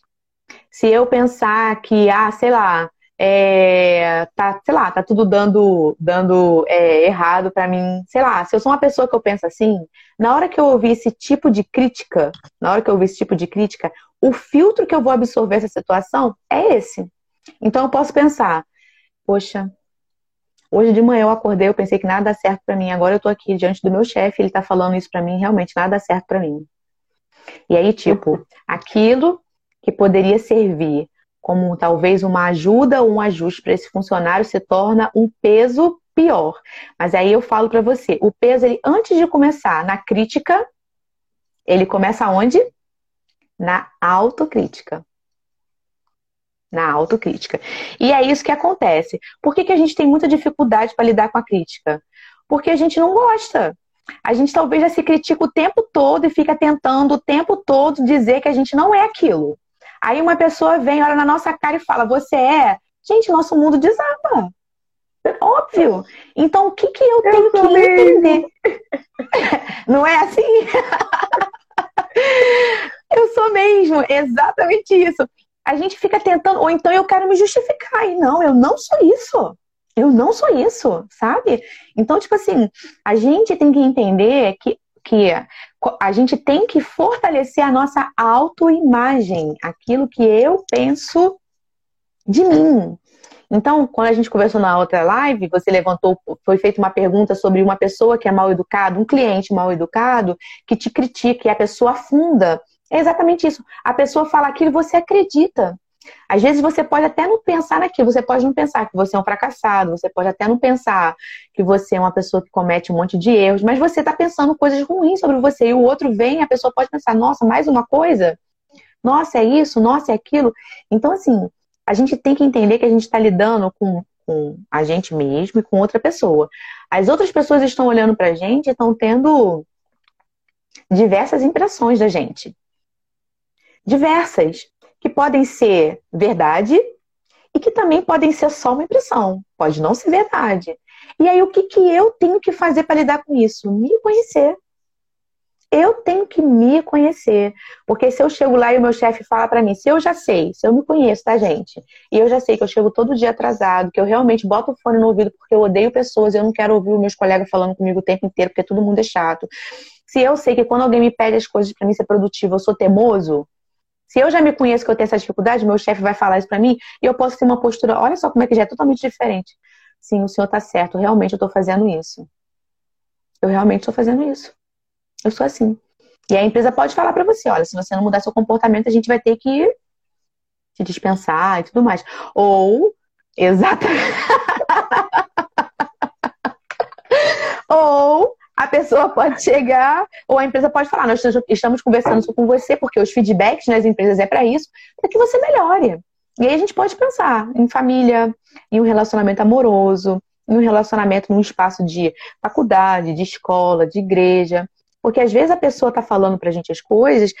se eu pensar que, ah, sei lá, é, tá, sei lá, tá tudo dando, dando é, errado para mim, sei lá, se eu sou uma pessoa que eu penso assim, na hora que eu ouvir esse tipo de crítica, na hora que eu ouvir esse tipo de crítica, o filtro que eu vou absorver essa situação é esse. Então eu posso pensar, poxa, Hoje de manhã eu acordei, eu pensei que nada dá certo para mim. Agora eu tô aqui diante do meu chefe, ele tá falando isso para mim, realmente nada dá certo para mim. E aí, tipo, aquilo que poderia servir como talvez uma ajuda ou um ajuste para esse funcionário se torna um peso pior. Mas aí eu falo para você, o peso ele antes de começar na crítica, ele começa onde? Na autocrítica na autocrítica. E é isso que acontece. Por que, que a gente tem muita dificuldade para lidar com a crítica? Porque a gente não gosta. A gente talvez já se critica o tempo todo e fica tentando o tempo todo dizer que a gente não é aquilo. Aí uma pessoa vem, olha na nossa cara e fala: Você é? Gente, nosso mundo desaba. Óbvio. Então, o que, que eu, eu tenho que entender? <laughs> não é assim? <laughs> eu sou mesmo, exatamente isso a gente fica tentando, ou então eu quero me justificar. E não, eu não sou isso. Eu não sou isso, sabe? Então, tipo assim, a gente tem que entender que, que a gente tem que fortalecer a nossa autoimagem, aquilo que eu penso de mim. Então, quando a gente conversou na outra live, você levantou, foi feita uma pergunta sobre uma pessoa que é mal educado, um cliente mal educado, que te critica e a pessoa afunda é exatamente isso. A pessoa fala aquilo e você acredita. Às vezes você pode até não pensar naquilo, você pode não pensar que você é um fracassado, você pode até não pensar que você é uma pessoa que comete um monte de erros, mas você está pensando coisas ruins sobre você e o outro vem, a pessoa pode pensar, nossa, mais uma coisa? Nossa, é isso, nossa, é aquilo. Então, assim, a gente tem que entender que a gente está lidando com, com a gente mesmo e com outra pessoa. As outras pessoas estão olhando para a gente e estão tendo diversas impressões da gente diversas, que podem ser verdade e que também podem ser só uma impressão, pode não ser verdade. E aí, o que, que eu tenho que fazer para lidar com isso? Me conhecer. eu tenho que me conhecer. Porque se eu chego lá e o meu chefe fala para mim, se eu já sei, se eu me conheço, tá, gente? E eu já sei que eu chego todo dia atrasado, que eu realmente boto o fone no ouvido porque eu odeio pessoas, eu não quero ouvir os meus colegas falando comigo o tempo inteiro, porque todo mundo é chato. Se eu sei que quando alguém me pede as coisas para mim ser produtivo, eu sou teimoso, se eu já me conheço que eu tenho essa dificuldade, meu chefe vai falar isso para mim e eu posso ter uma postura, olha só como é que já é totalmente diferente. Sim, o senhor tá certo, realmente eu tô fazendo isso. Eu realmente estou fazendo isso. Eu sou assim. E a empresa pode falar para você, olha, se você não mudar seu comportamento, a gente vai ter que te dispensar e tudo mais. Ou, <laughs> exatamente. <laughs> ou a pessoa pode chegar, ou a empresa pode falar, nós estamos conversando com você, porque os feedbacks nas empresas é para isso, para que você melhore. E aí a gente pode pensar em família, em um relacionamento amoroso, em um relacionamento num espaço de faculdade, de escola, de igreja. Porque às vezes a pessoa está falando para a gente as coisas,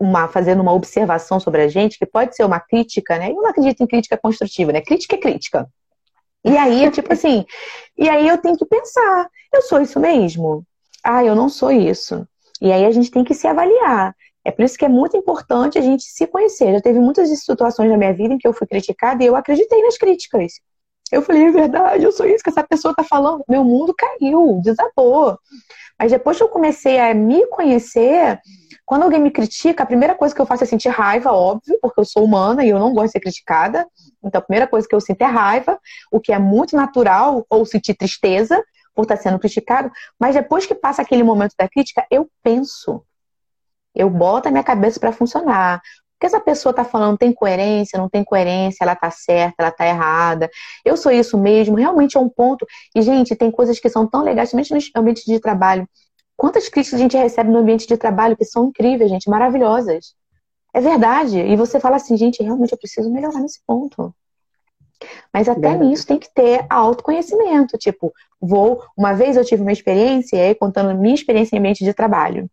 uma, fazendo uma observação sobre a gente, que pode ser uma crítica, né? Eu não acredito em crítica construtiva, né? Crítica é crítica. E aí, tipo assim, e aí eu tenho que pensar, eu sou isso mesmo? Ah, eu não sou isso. E aí a gente tem que se avaliar. É por isso que é muito importante a gente se conhecer. Já teve muitas situações na minha vida em que eu fui criticada e eu acreditei nas críticas. Eu falei, é verdade, eu sou isso que essa pessoa tá falando. Meu mundo caiu, desabou. Mas depois que eu comecei a me conhecer, quando alguém me critica, a primeira coisa que eu faço é sentir raiva, óbvio, porque eu sou humana e eu não gosto de ser criticada. Então, a primeira coisa que eu sinto é raiva, o que é muito natural, ou sentir tristeza por estar sendo criticado. Mas depois que passa aquele momento da crítica, eu penso. Eu boto a minha cabeça para funcionar que essa pessoa está falando tem coerência, não tem coerência, ela está certa, ela está errada. Eu sou isso mesmo, realmente é um ponto. E, gente, tem coisas que são tão legais, principalmente no ambiente de trabalho. Quantas críticas a gente recebe no ambiente de trabalho que são incríveis, gente, maravilhosas. É verdade. E você fala assim, gente, realmente eu preciso melhorar nesse ponto. Mas até verdade. nisso tem que ter autoconhecimento. Tipo, vou. Uma vez eu tive uma experiência, aí contando minha experiência em ambiente de trabalho.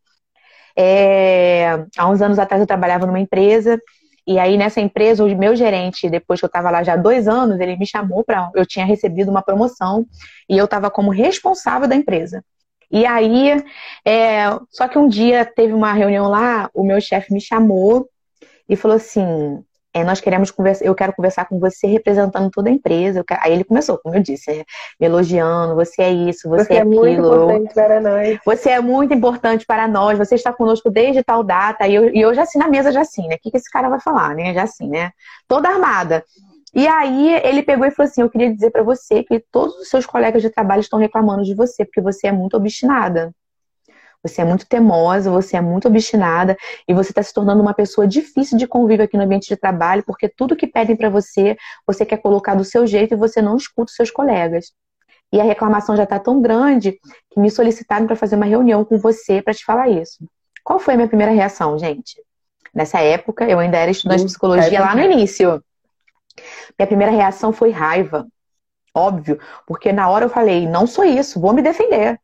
É, há uns anos atrás eu trabalhava numa empresa e aí nessa empresa o meu gerente, depois que eu estava lá já há dois anos, ele me chamou para eu tinha recebido uma promoção e eu estava como responsável da empresa. E aí, é, só que um dia teve uma reunião lá, o meu chefe me chamou e falou assim: é, nós queremos conversar, eu quero conversar com você representando toda a empresa. Quero... Aí ele começou, como eu disse, é, me elogiando, você é isso, você, você é, é aquilo. Muito importante para nós. Você é muito importante para nós, você está conosco desde tal data. E eu, e eu já assim na mesa, já assim, né? O que, que esse cara vai falar, né? Já assim, né? Toda armada. E aí ele pegou e falou assim: Eu queria dizer para você que todos os seus colegas de trabalho estão reclamando de você, porque você é muito obstinada. Você é muito teimosa, você é muito obstinada e você está se tornando uma pessoa difícil de convívio aqui no ambiente de trabalho, porque tudo que pedem para você, você quer colocar do seu jeito e você não escuta os seus colegas. E a reclamação já está tão grande que me solicitaram para fazer uma reunião com você para te falar isso. Qual foi a minha primeira reação, gente? Nessa época, eu ainda era estudante de psicologia lá no início. Minha primeira reação foi raiva. Óbvio, porque na hora eu falei, não sou isso, vou me defender.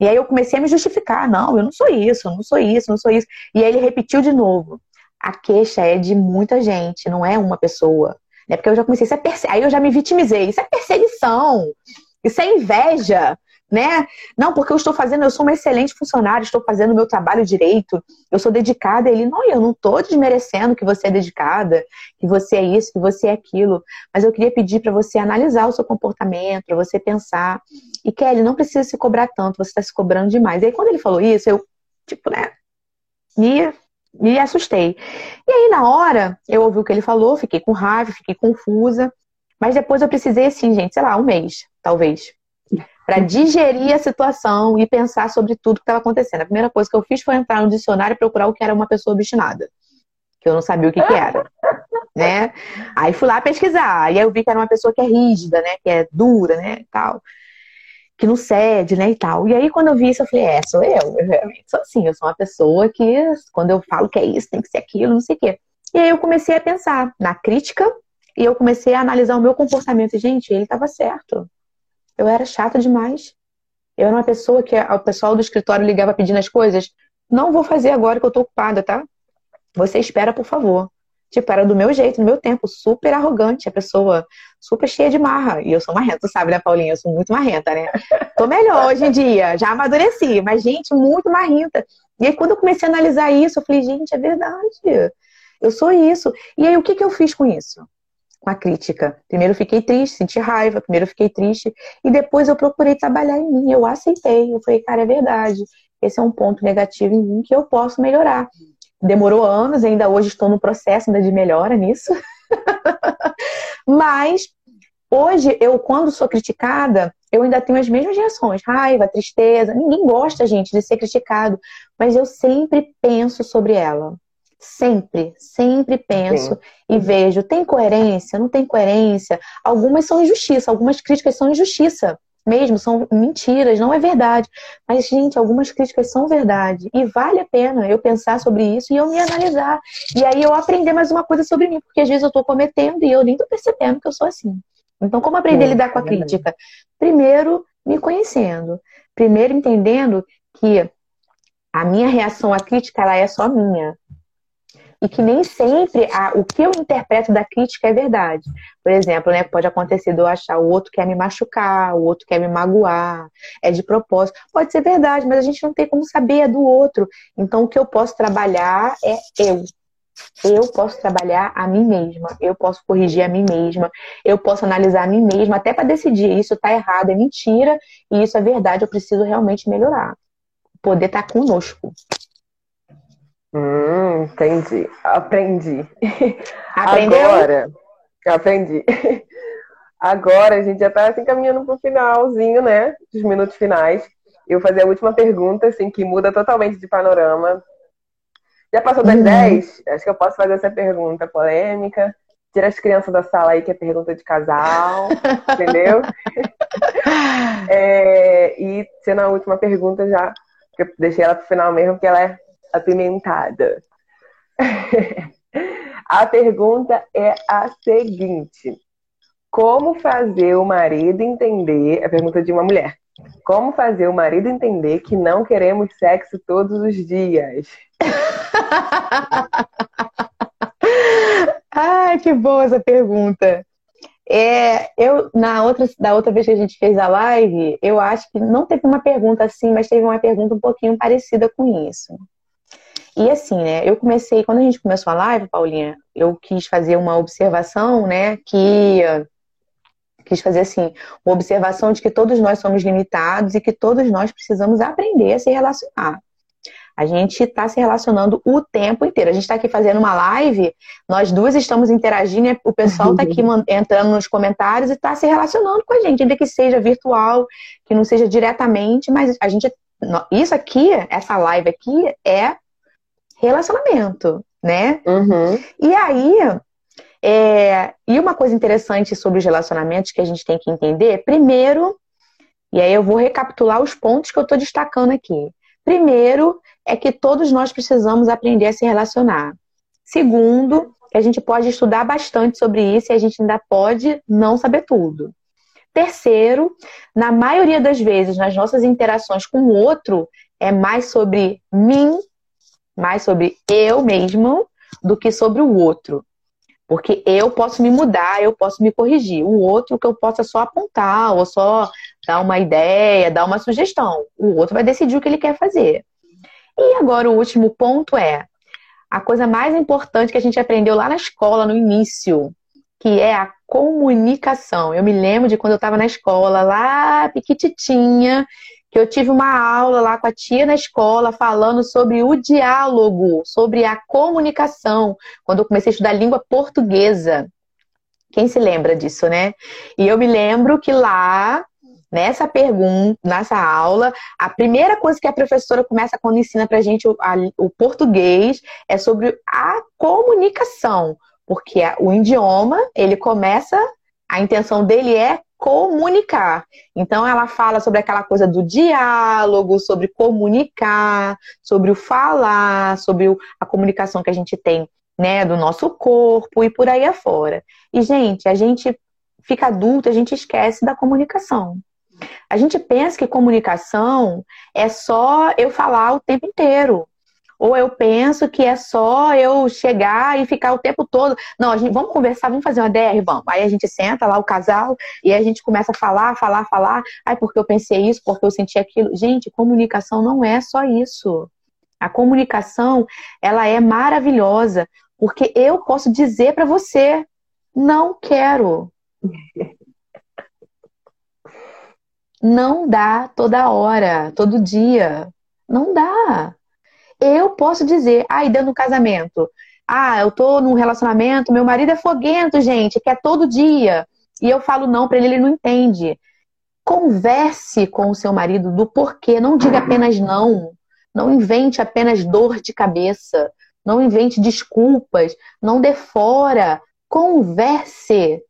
E aí eu comecei a me justificar, não, eu não sou isso, eu não sou isso, eu não sou isso. E aí ele repetiu de novo. A queixa é de muita gente, não é uma pessoa. Né? Porque eu já comecei, a perse... aí eu já me vitimizei. Isso é perseguição, isso é inveja, né? Não, porque eu estou fazendo, eu sou uma excelente funcionária, estou fazendo o meu trabalho direito, eu sou dedicada. Ele, não, eu não estou desmerecendo que você é dedicada, que você é isso, que você é aquilo. Mas eu queria pedir para você analisar o seu comportamento, para você pensar. E Kelly, não precisa se cobrar tanto, você está se cobrando demais. E aí, quando ele falou isso, eu, tipo, né, me, me assustei. E aí, na hora, eu ouvi o que ele falou, fiquei com raiva, fiquei confusa. Mas depois eu precisei, assim, gente, sei lá, um mês, talvez, para digerir a situação e pensar sobre tudo que estava acontecendo. A primeira coisa que eu fiz foi entrar no dicionário e procurar o que era uma pessoa obstinada, que eu não sabia o que, que era. <laughs> né? Aí fui lá pesquisar, e aí eu vi que era uma pessoa que é rígida, né? Que é dura, né? Tal. Que não cede, né? E tal. E aí, quando eu vi isso, eu falei, é, sou eu. Eu realmente sou assim. Eu sou uma pessoa que, quando eu falo que é isso, tem que ser aquilo, não sei o quê. E aí eu comecei a pensar na crítica e eu comecei a analisar o meu comportamento. E, gente, ele estava certo. Eu era chata demais. Eu era uma pessoa que o pessoal do escritório ligava pedindo as coisas. Não vou fazer agora que eu tô ocupada, tá? Você espera, por favor. Tipo, era do meu jeito, no meu tempo, super arrogante, a pessoa super cheia de marra. E eu sou marrenta, sabe, né, Paulinha? Eu sou muito marrenta, né? Tô melhor hoje em dia, já amadureci, mas, gente, muito marrenta. E aí, quando eu comecei a analisar isso, eu falei, gente, é verdade. Eu sou isso. E aí, o que, que eu fiz com isso? Com a crítica. Primeiro fiquei triste, senti raiva, primeiro fiquei triste, e depois eu procurei trabalhar em mim. Eu aceitei. Eu falei, cara, é verdade. Esse é um ponto negativo em mim que eu posso melhorar demorou anos, ainda hoje estou no processo ainda de melhora nisso. <laughs> Mas hoje eu, quando sou criticada, eu ainda tenho as mesmas reações, raiva, tristeza. Ninguém gosta, gente, de ser criticado, mas eu sempre penso sobre ela. Sempre, sempre penso Sim. e vejo, tem coerência, não tem coerência. Algumas são injustiça, algumas críticas são injustiça mesmo, são mentiras, não é verdade. Mas, gente, algumas críticas são verdade. E vale a pena eu pensar sobre isso e eu me analisar. E aí eu aprender mais uma coisa sobre mim, porque às vezes eu tô cometendo e eu nem tô percebendo que eu sou assim. Então, como aprender a lidar com a crítica? Primeiro, me conhecendo. Primeiro, entendendo que a minha reação à crítica ela é só minha e que nem sempre a, o que eu interpreto da crítica é verdade. Por exemplo, né, pode acontecer de eu achar o outro quer me machucar, o outro quer me magoar, é de propósito. Pode ser verdade, mas a gente não tem como saber é do outro. Então, o que eu posso trabalhar é eu. Eu posso trabalhar a mim mesma, eu posso corrigir a mim mesma, eu posso analisar a mim mesma, até para decidir isso está errado, é mentira, e isso é verdade, eu preciso realmente melhorar. Poder estar tá conosco. Hum, entendi. Aprendi. <laughs> Aprendeu? Agora, aprendi. <laughs> Agora a gente já está assim caminhando para o finalzinho, né? Dos minutos finais. Eu vou fazer a última pergunta, assim, que muda totalmente de panorama. Já passou das uhum. 10? Acho que eu posso fazer essa pergunta polêmica. Tira as crianças da sala aí, que é pergunta de casal, <laughs> entendeu? É, e sendo a última pergunta já, que eu deixei ela para o final mesmo, porque ela é apimentada. <laughs> a pergunta é a seguinte: Como fazer o marido entender? A pergunta de uma mulher. Como fazer o marido entender que não queremos sexo todos os dias? <laughs> Ai, que boa essa pergunta. É, eu, na outra, da outra vez que a gente fez a live, eu acho que não teve uma pergunta assim, mas teve uma pergunta um pouquinho parecida com isso. E assim, né, eu comecei, quando a gente começou a live, Paulinha, eu quis fazer uma observação, né, que quis fazer assim, uma observação de que todos nós somos limitados e que todos nós precisamos aprender a se relacionar. A gente está se relacionando o tempo inteiro. A gente está aqui fazendo uma live, nós duas estamos interagindo, o pessoal está aqui <laughs> entrando nos comentários e está se relacionando com a gente, ainda que seja virtual, que não seja diretamente, mas a gente. Isso aqui, essa live aqui, é relacionamento, né? Uhum. E aí, é, e uma coisa interessante sobre os relacionamentos que a gente tem que entender, primeiro, e aí eu vou recapitular os pontos que eu estou destacando aqui. Primeiro, é que todos nós precisamos aprender a se relacionar. Segundo, que a gente pode estudar bastante sobre isso e a gente ainda pode não saber tudo. Terceiro, na maioria das vezes, nas nossas interações com o outro, é mais sobre mim mais sobre eu mesmo do que sobre o outro. Porque eu posso me mudar, eu posso me corrigir. O outro que eu possa só apontar, ou só dar uma ideia, dar uma sugestão. O outro vai decidir o que ele quer fazer. E agora o último ponto é a coisa mais importante que a gente aprendeu lá na escola, no início, que é a comunicação. Eu me lembro de quando eu estava na escola, lá piquititinha, que eu tive uma aula lá com a tia na escola falando sobre o diálogo, sobre a comunicação, quando eu comecei a estudar língua portuguesa. Quem se lembra disso, né? E eu me lembro que lá, nessa pergunta, nessa aula, a primeira coisa que a professora começa quando ensina pra gente o, a, o português é sobre a comunicação. Porque o idioma, ele começa, a intenção dele é comunicar. Então ela fala sobre aquela coisa do diálogo, sobre comunicar, sobre o falar, sobre a comunicação que a gente tem, né, do nosso corpo e por aí afora. E gente, a gente fica adulto, a gente esquece da comunicação. A gente pensa que comunicação é só eu falar o tempo inteiro. Ou eu penso que é só eu chegar e ficar o tempo todo. Não, a gente vamos conversar, vamos fazer uma DR, vamos. Aí a gente senta lá, o casal, e a gente começa a falar, falar, falar. Ai, porque eu pensei isso, porque eu senti aquilo. Gente, comunicação não é só isso. A comunicação, ela é maravilhosa, porque eu posso dizer para você, não quero. Não dá toda hora, todo dia. Não dá. Eu posso dizer, ai, dentro do casamento, ah, eu tô num relacionamento, meu marido é foguento, gente, quer todo dia. E eu falo não para ele, ele não entende. Converse com o seu marido do porquê, não diga apenas não. Não invente apenas dor de cabeça. Não invente desculpas. Não dê fora. Converse.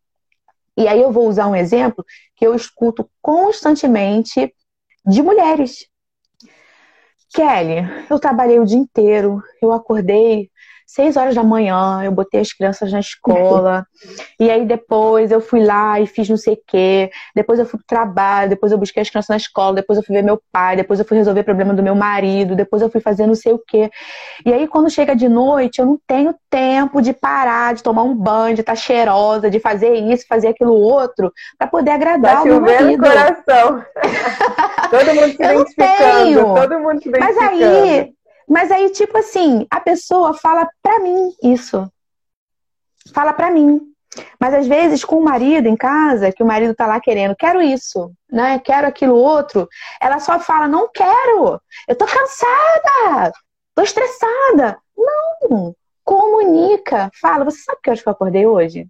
E aí eu vou usar um exemplo que eu escuto constantemente de mulheres. Kelly, eu trabalhei o dia inteiro, eu acordei seis horas da manhã, eu botei as crianças na escola, e aí depois eu fui lá e fiz não sei o quê, depois eu fui pro trabalho, depois eu busquei as crianças na escola, depois eu fui ver meu pai, depois eu fui resolver o problema do meu marido, depois eu fui fazer não sei o quê. E aí quando chega de noite, eu não tenho tempo de parar, de tomar um banho, de estar tá cheirosa, de fazer isso, fazer aquilo outro, para poder agradar tá o meu marido. coração. <laughs> todo mundo se identificando, todo mundo se identificando. Mas aí mas aí, tipo assim, a pessoa fala pra mim isso. Fala pra mim. Mas às vezes, com o marido em casa, que o marido tá lá querendo, quero isso, né? Quero aquilo outro, ela só fala, não quero, eu tô cansada, tô estressada. Não! Comunica, fala, você sabe que horas que eu acordei hoje?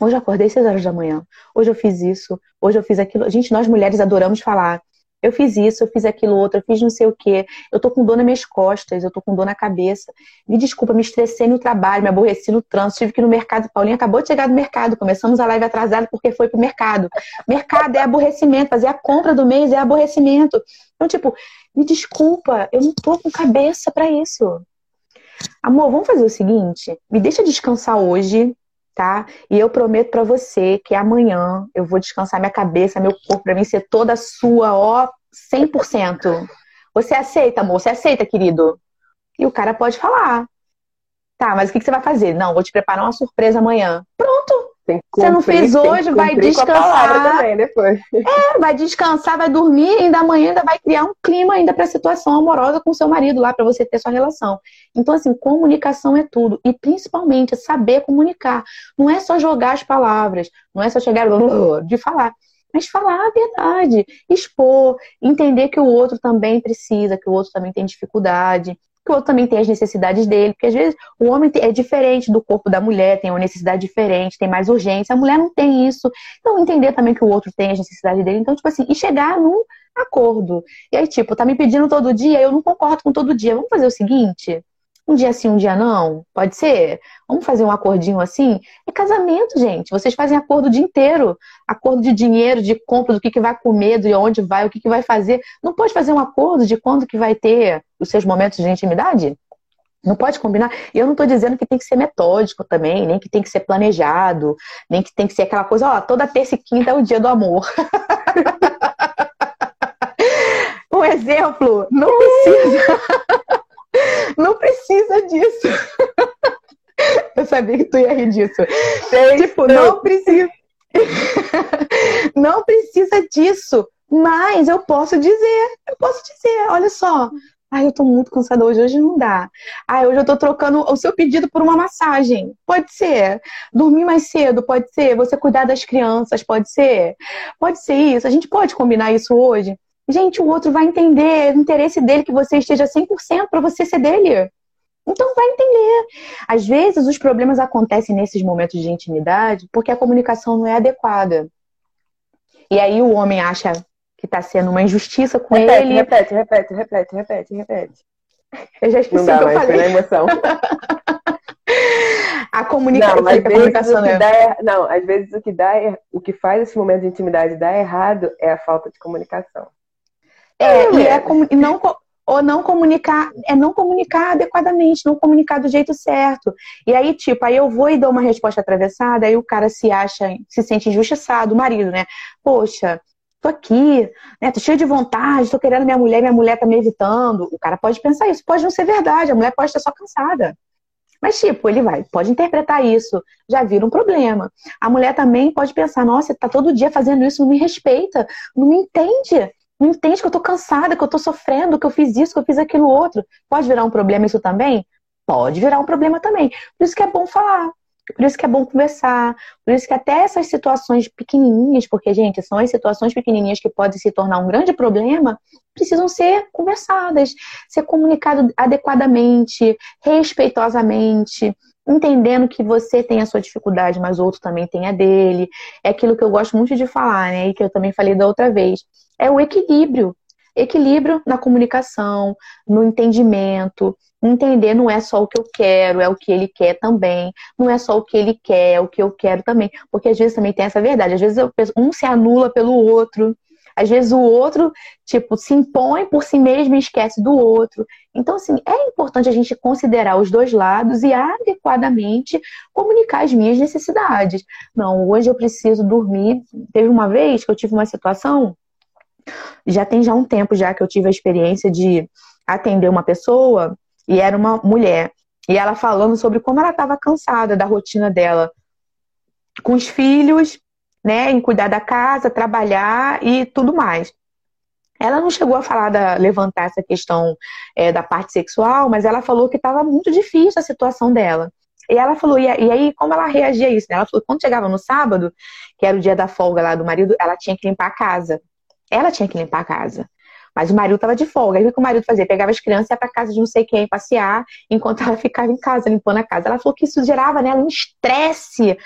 Hoje eu acordei 6 horas da manhã. Hoje eu fiz isso, hoje eu fiz aquilo. Gente, nós mulheres adoramos falar. Eu fiz isso, eu fiz aquilo outro, eu fiz não sei o quê. Eu tô com dor nas minhas costas, eu tô com dor na cabeça. Me desculpa, me estressei no trabalho, me aborreci no trânsito, tive que ir no mercado. Paulinha acabou de chegar do mercado, começamos a live atrasada porque foi pro mercado. Mercado é aborrecimento, fazer a compra do mês é aborrecimento. Então, tipo, me desculpa, eu não tô com cabeça para isso. Amor, vamos fazer o seguinte, me deixa descansar hoje, tá? E eu prometo para você que amanhã eu vou descansar minha cabeça, meu corpo, para mim ser toda sua, ó, 100%. Você aceita, amor? Você aceita, querido? E o cara pode falar. Tá, mas o que você vai fazer? Não, vou te preparar uma surpresa amanhã. Pronto! Cumprir, você não fez hoje, vai descansar. Também depois. É, vai descansar, vai dormir, e ainda amanhã ainda vai criar um clima ainda para situação amorosa com seu marido lá para você ter sua relação. Então assim, comunicação é tudo e principalmente saber comunicar. Não é só jogar as palavras, não é só chegar <laughs> de falar mas falar a verdade, expor, entender que o outro também precisa, que o outro também tem dificuldade, que o outro também tem as necessidades dele, porque às vezes o homem é diferente do corpo da mulher, tem uma necessidade diferente, tem mais urgência, a mulher não tem isso. Então, entender também que o outro tem as necessidades dele. Então, tipo assim, e chegar num acordo. E aí, tipo, tá me pedindo todo dia, eu não concordo com todo dia. Vamos fazer o seguinte: um dia sim, um dia não? Pode ser? Vamos fazer um acordinho assim? É casamento, gente. Vocês fazem acordo o dia inteiro. Acordo de dinheiro, de compra, do que, que vai comer, de onde vai, o que, que vai fazer. Não pode fazer um acordo de quando que vai ter os seus momentos de intimidade? Não pode combinar. E eu não estou dizendo que tem que ser metódico também, nem que tem que ser planejado, nem que tem que ser aquela coisa, ó, toda terça e quinta é o dia do amor. <laughs> um exemplo, não precisa. <laughs> Não precisa disso. <laughs> Eu sabia que tu ia rir disso. tipo, não precisa. <laughs> não precisa disso. Mas eu posso dizer, eu posso dizer, olha só. Ai, eu tô muito cansada hoje, hoje não dá. Ai, hoje eu tô trocando o seu pedido por uma massagem. Pode ser. Dormir mais cedo, pode ser. Você cuidar das crianças, pode ser. Pode ser isso. A gente pode combinar isso hoje. Gente, o outro vai entender o interesse dele que você esteja 100% para você ser dele. Então vai entender. Às vezes os problemas acontecem nesses momentos de intimidade porque a comunicação não é adequada. E aí o homem acha que está sendo uma injustiça com repete, ele. Repete, repete, repete, repete, repete. Eu já esqueci o que eu falei. emoção. <laughs> a comunicação, não, a comunicação é... é... não, às vezes o que dá, é... o que faz esse momento de intimidade dar errado é a falta de comunicação. É, e, é, e não, ou não comunicar, é não comunicar adequadamente, não comunicar do jeito certo. E aí, tipo, aí eu vou e dou uma resposta atravessada, aí o cara se acha, se sente injustiçado, o marido, né? Poxa, tô aqui, né? Tô cheio de vontade, tô querendo minha mulher, minha mulher tá me evitando. O cara pode pensar isso, pode não ser verdade, a mulher pode estar só cansada. Mas, tipo, ele vai, pode interpretar isso, já vira um problema. A mulher também pode pensar, nossa, tá todo dia fazendo isso, não me respeita, não me entende. Não entende que eu tô cansada, que eu tô sofrendo, que eu fiz isso, que eu fiz aquilo outro. Pode virar um problema isso também? Pode virar um problema também. Por isso que é bom falar. Por isso que é bom conversar, por isso que até essas situações pequenininhas, porque, gente, são as situações pequenininhas que podem se tornar um grande problema, precisam ser conversadas, ser comunicado adequadamente, respeitosamente, entendendo que você tem a sua dificuldade, mas o outro também tem a dele. É aquilo que eu gosto muito de falar, né? E que eu também falei da outra vez. É o equilíbrio. Equilíbrio na comunicação, no entendimento, entender não é só o que eu quero, é o que ele quer também. Não é só o que ele quer, é o que eu quero também. Porque às vezes também tem essa verdade. Às vezes um se anula pelo outro. Às vezes o outro, tipo, se impõe por si mesmo e esquece do outro. Então, assim, é importante a gente considerar os dois lados e adequadamente comunicar as minhas necessidades. Não, hoje eu preciso dormir. Teve uma vez que eu tive uma situação, já tem já um tempo já que eu tive a experiência de atender uma pessoa e era uma mulher. E ela falando sobre como ela estava cansada da rotina dela com os filhos, né, em cuidar da casa, trabalhar e tudo mais. Ela não chegou a falar da levantar essa questão é, da parte sexual, mas ela falou que estava muito difícil a situação dela. E ela falou, e, aí como ela reagia a isso? Ela falou quando chegava no sábado, que era o dia da folga lá do marido, ela tinha que limpar a casa. Ela tinha que limpar a casa. Mas o marido estava de folga. Aí o que o marido fazia? Pegava as crianças e ia para casa de não sei quem passear, enquanto <laughs> ela ficava em casa limpando a casa. Ela falou que isso gerava nela um estresse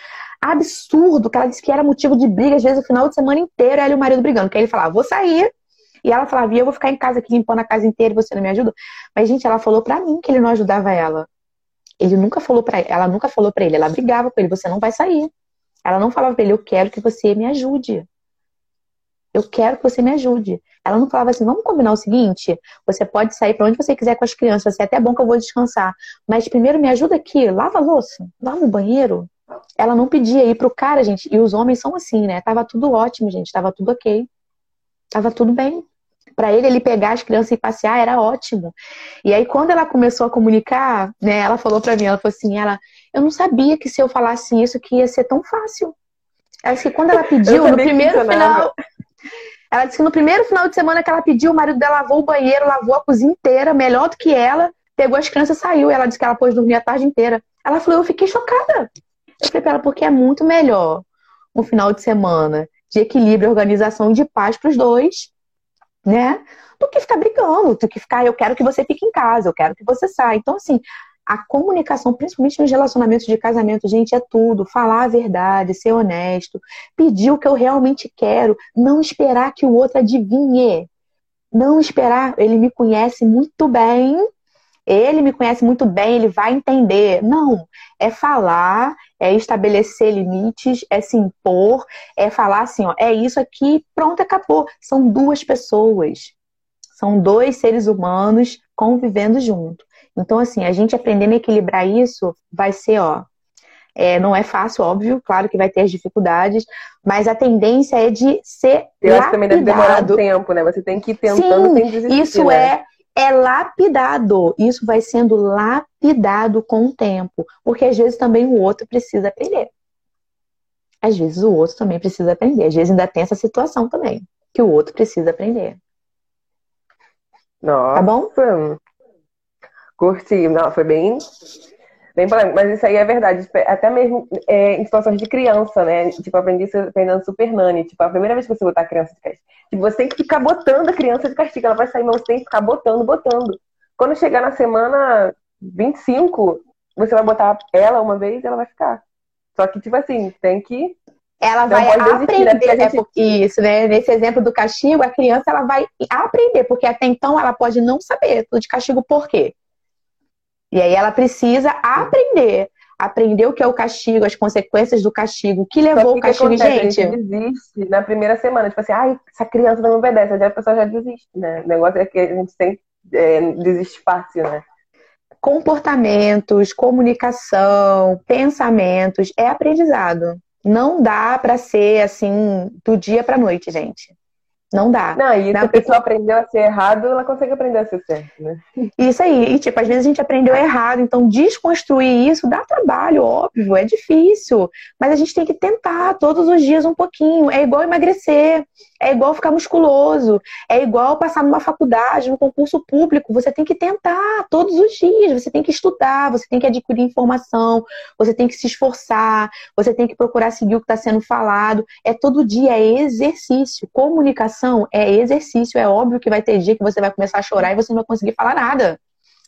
absurdo, que ela disse que era motivo de briga, às vezes, o final de semana inteiro, ela e o marido brigando. Que ele falava, vou sair. E ela falava, e eu vou ficar em casa aqui limpando a casa inteira você não me ajuda? Mas, gente, ela falou pra mim que ele não ajudava ela. Ele nunca falou para ela nunca falou para ele, ela brigava com ele, você não vai sair. Ela não falava para ele, eu quero que você me ajude. Eu quero que você me ajude. Ela não falava assim, vamos combinar o seguinte: você pode sair para onde você quiser com as crianças, é até bom que eu vou descansar. Mas primeiro me ajuda aqui, lava a louça, lava o banheiro. Ela não pedia ir pro cara, gente. E os homens são assim, né? Tava tudo ótimo, gente. Tava tudo ok. Tava tudo bem. Para ele, ele pegar as crianças e passear era ótimo. E aí, quando ela começou a comunicar, né? Ela falou para mim, ela falou assim, ela, eu não sabia que se eu falasse isso que ia ser tão fácil. Disse que quando ela pediu, no primeiro final, ela disse que no primeiro final de semana que ela pediu, o marido dela lavou o banheiro, lavou a cozinha inteira, melhor do que ela, pegou as crianças e saiu. Ela disse que ela pôde dormir a tarde inteira. Ela falou, eu fiquei chocada. Eu falei pra ela, porque é muito melhor um final de semana de equilíbrio, organização e de paz para os dois, né? Do que ficar brigando, do que ficar, eu quero que você fique em casa, eu quero que você saia. Então, assim, a comunicação, principalmente nos relacionamentos de casamento, gente, é tudo. Falar a verdade, ser honesto, pedir o que eu realmente quero, não esperar que o outro adivinhe. Não esperar, ele me conhece muito bem, ele me conhece muito bem, ele vai entender. Não, é falar, é estabelecer limites, é se impor, é falar assim, ó, é isso aqui, pronto, acabou. São duas pessoas. São dois seres humanos convivendo junto. Então, assim, a gente aprendendo a equilibrar isso vai ser, ó. É, não é fácil, óbvio, claro que vai ter as dificuldades, mas a tendência é de ser Eu lapidado. acho que também deve demorar um tempo, né? Você tem que ir tentando Sim, sem desistir, isso né? é, é lapidado. Isso vai sendo lapidado com o tempo. Porque às vezes também o outro precisa aprender. Às vezes o outro também precisa aprender. Às vezes ainda tem essa situação também, que o outro precisa aprender. Nossa. Tá bom? Curti, não, foi bem, bem polêmico, mas isso aí é verdade, tipo, até mesmo é, em situações de criança, né? Tipo, aprendi isso aprendendo Super Nani, tipo, a primeira vez que você botar a criança de castigo, tipo, você tem que ficar botando a criança de castigo, ela vai sair, mas você tem que ficar botando, botando. Quando chegar na semana 25, você vai botar ela uma vez e ela vai ficar. Só que, tipo assim, tem que ela vai desistir, né? aprender. Né? Gente... Isso, né? Nesse exemplo do castigo, a criança ela vai aprender, porque até então ela pode não saber tudo de castigo por quê. E aí ela precisa aprender. Aprender o que é o castigo, as consequências do castigo, o que levou o castigo, que gente. A gente desiste na primeira semana, tipo assim, ai, essa criança não obedece, aí a pessoa já desiste, né? O negócio é que a gente tem é, desiste fácil, né? Comportamentos, comunicação, pensamentos, é aprendizado. Não dá para ser assim do dia para noite, gente. Não dá. Não, e se a pessoa aprendeu a ser errado, ela consegue aprender a ser certo, né? Isso aí. E, tipo, às vezes a gente aprendeu errado. Então, desconstruir isso dá trabalho, óbvio, é difícil. Mas a gente tem que tentar todos os dias um pouquinho. É igual emagrecer, é igual ficar musculoso, é igual passar numa faculdade, num concurso público. Você tem que tentar todos os dias. Você tem que estudar, você tem que adquirir informação, você tem que se esforçar, você tem que procurar seguir o que está sendo falado. É todo dia, é exercício. Comunicação é exercício. É óbvio que vai ter dia que você vai começar a chorar e você não vai conseguir falar nada.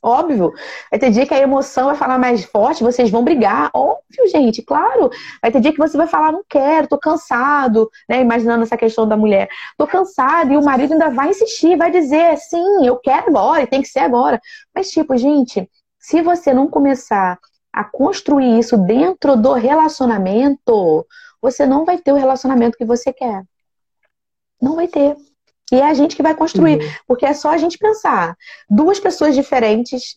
Óbvio. Vai ter dia que a emoção vai falar mais forte, vocês vão brigar. Óbvio, gente, claro. Vai ter dia que você vai falar, não quero, tô cansado, né? Imaginando essa questão da mulher. Tô cansado, e o marido ainda vai insistir, vai dizer, sim, eu quero agora, e tem que ser agora. Mas, tipo, gente, se você não começar a construir isso dentro do relacionamento, você não vai ter o relacionamento que você quer. Não vai ter. E é a gente que vai construir. Uhum. Porque é só a gente pensar. Duas pessoas diferentes,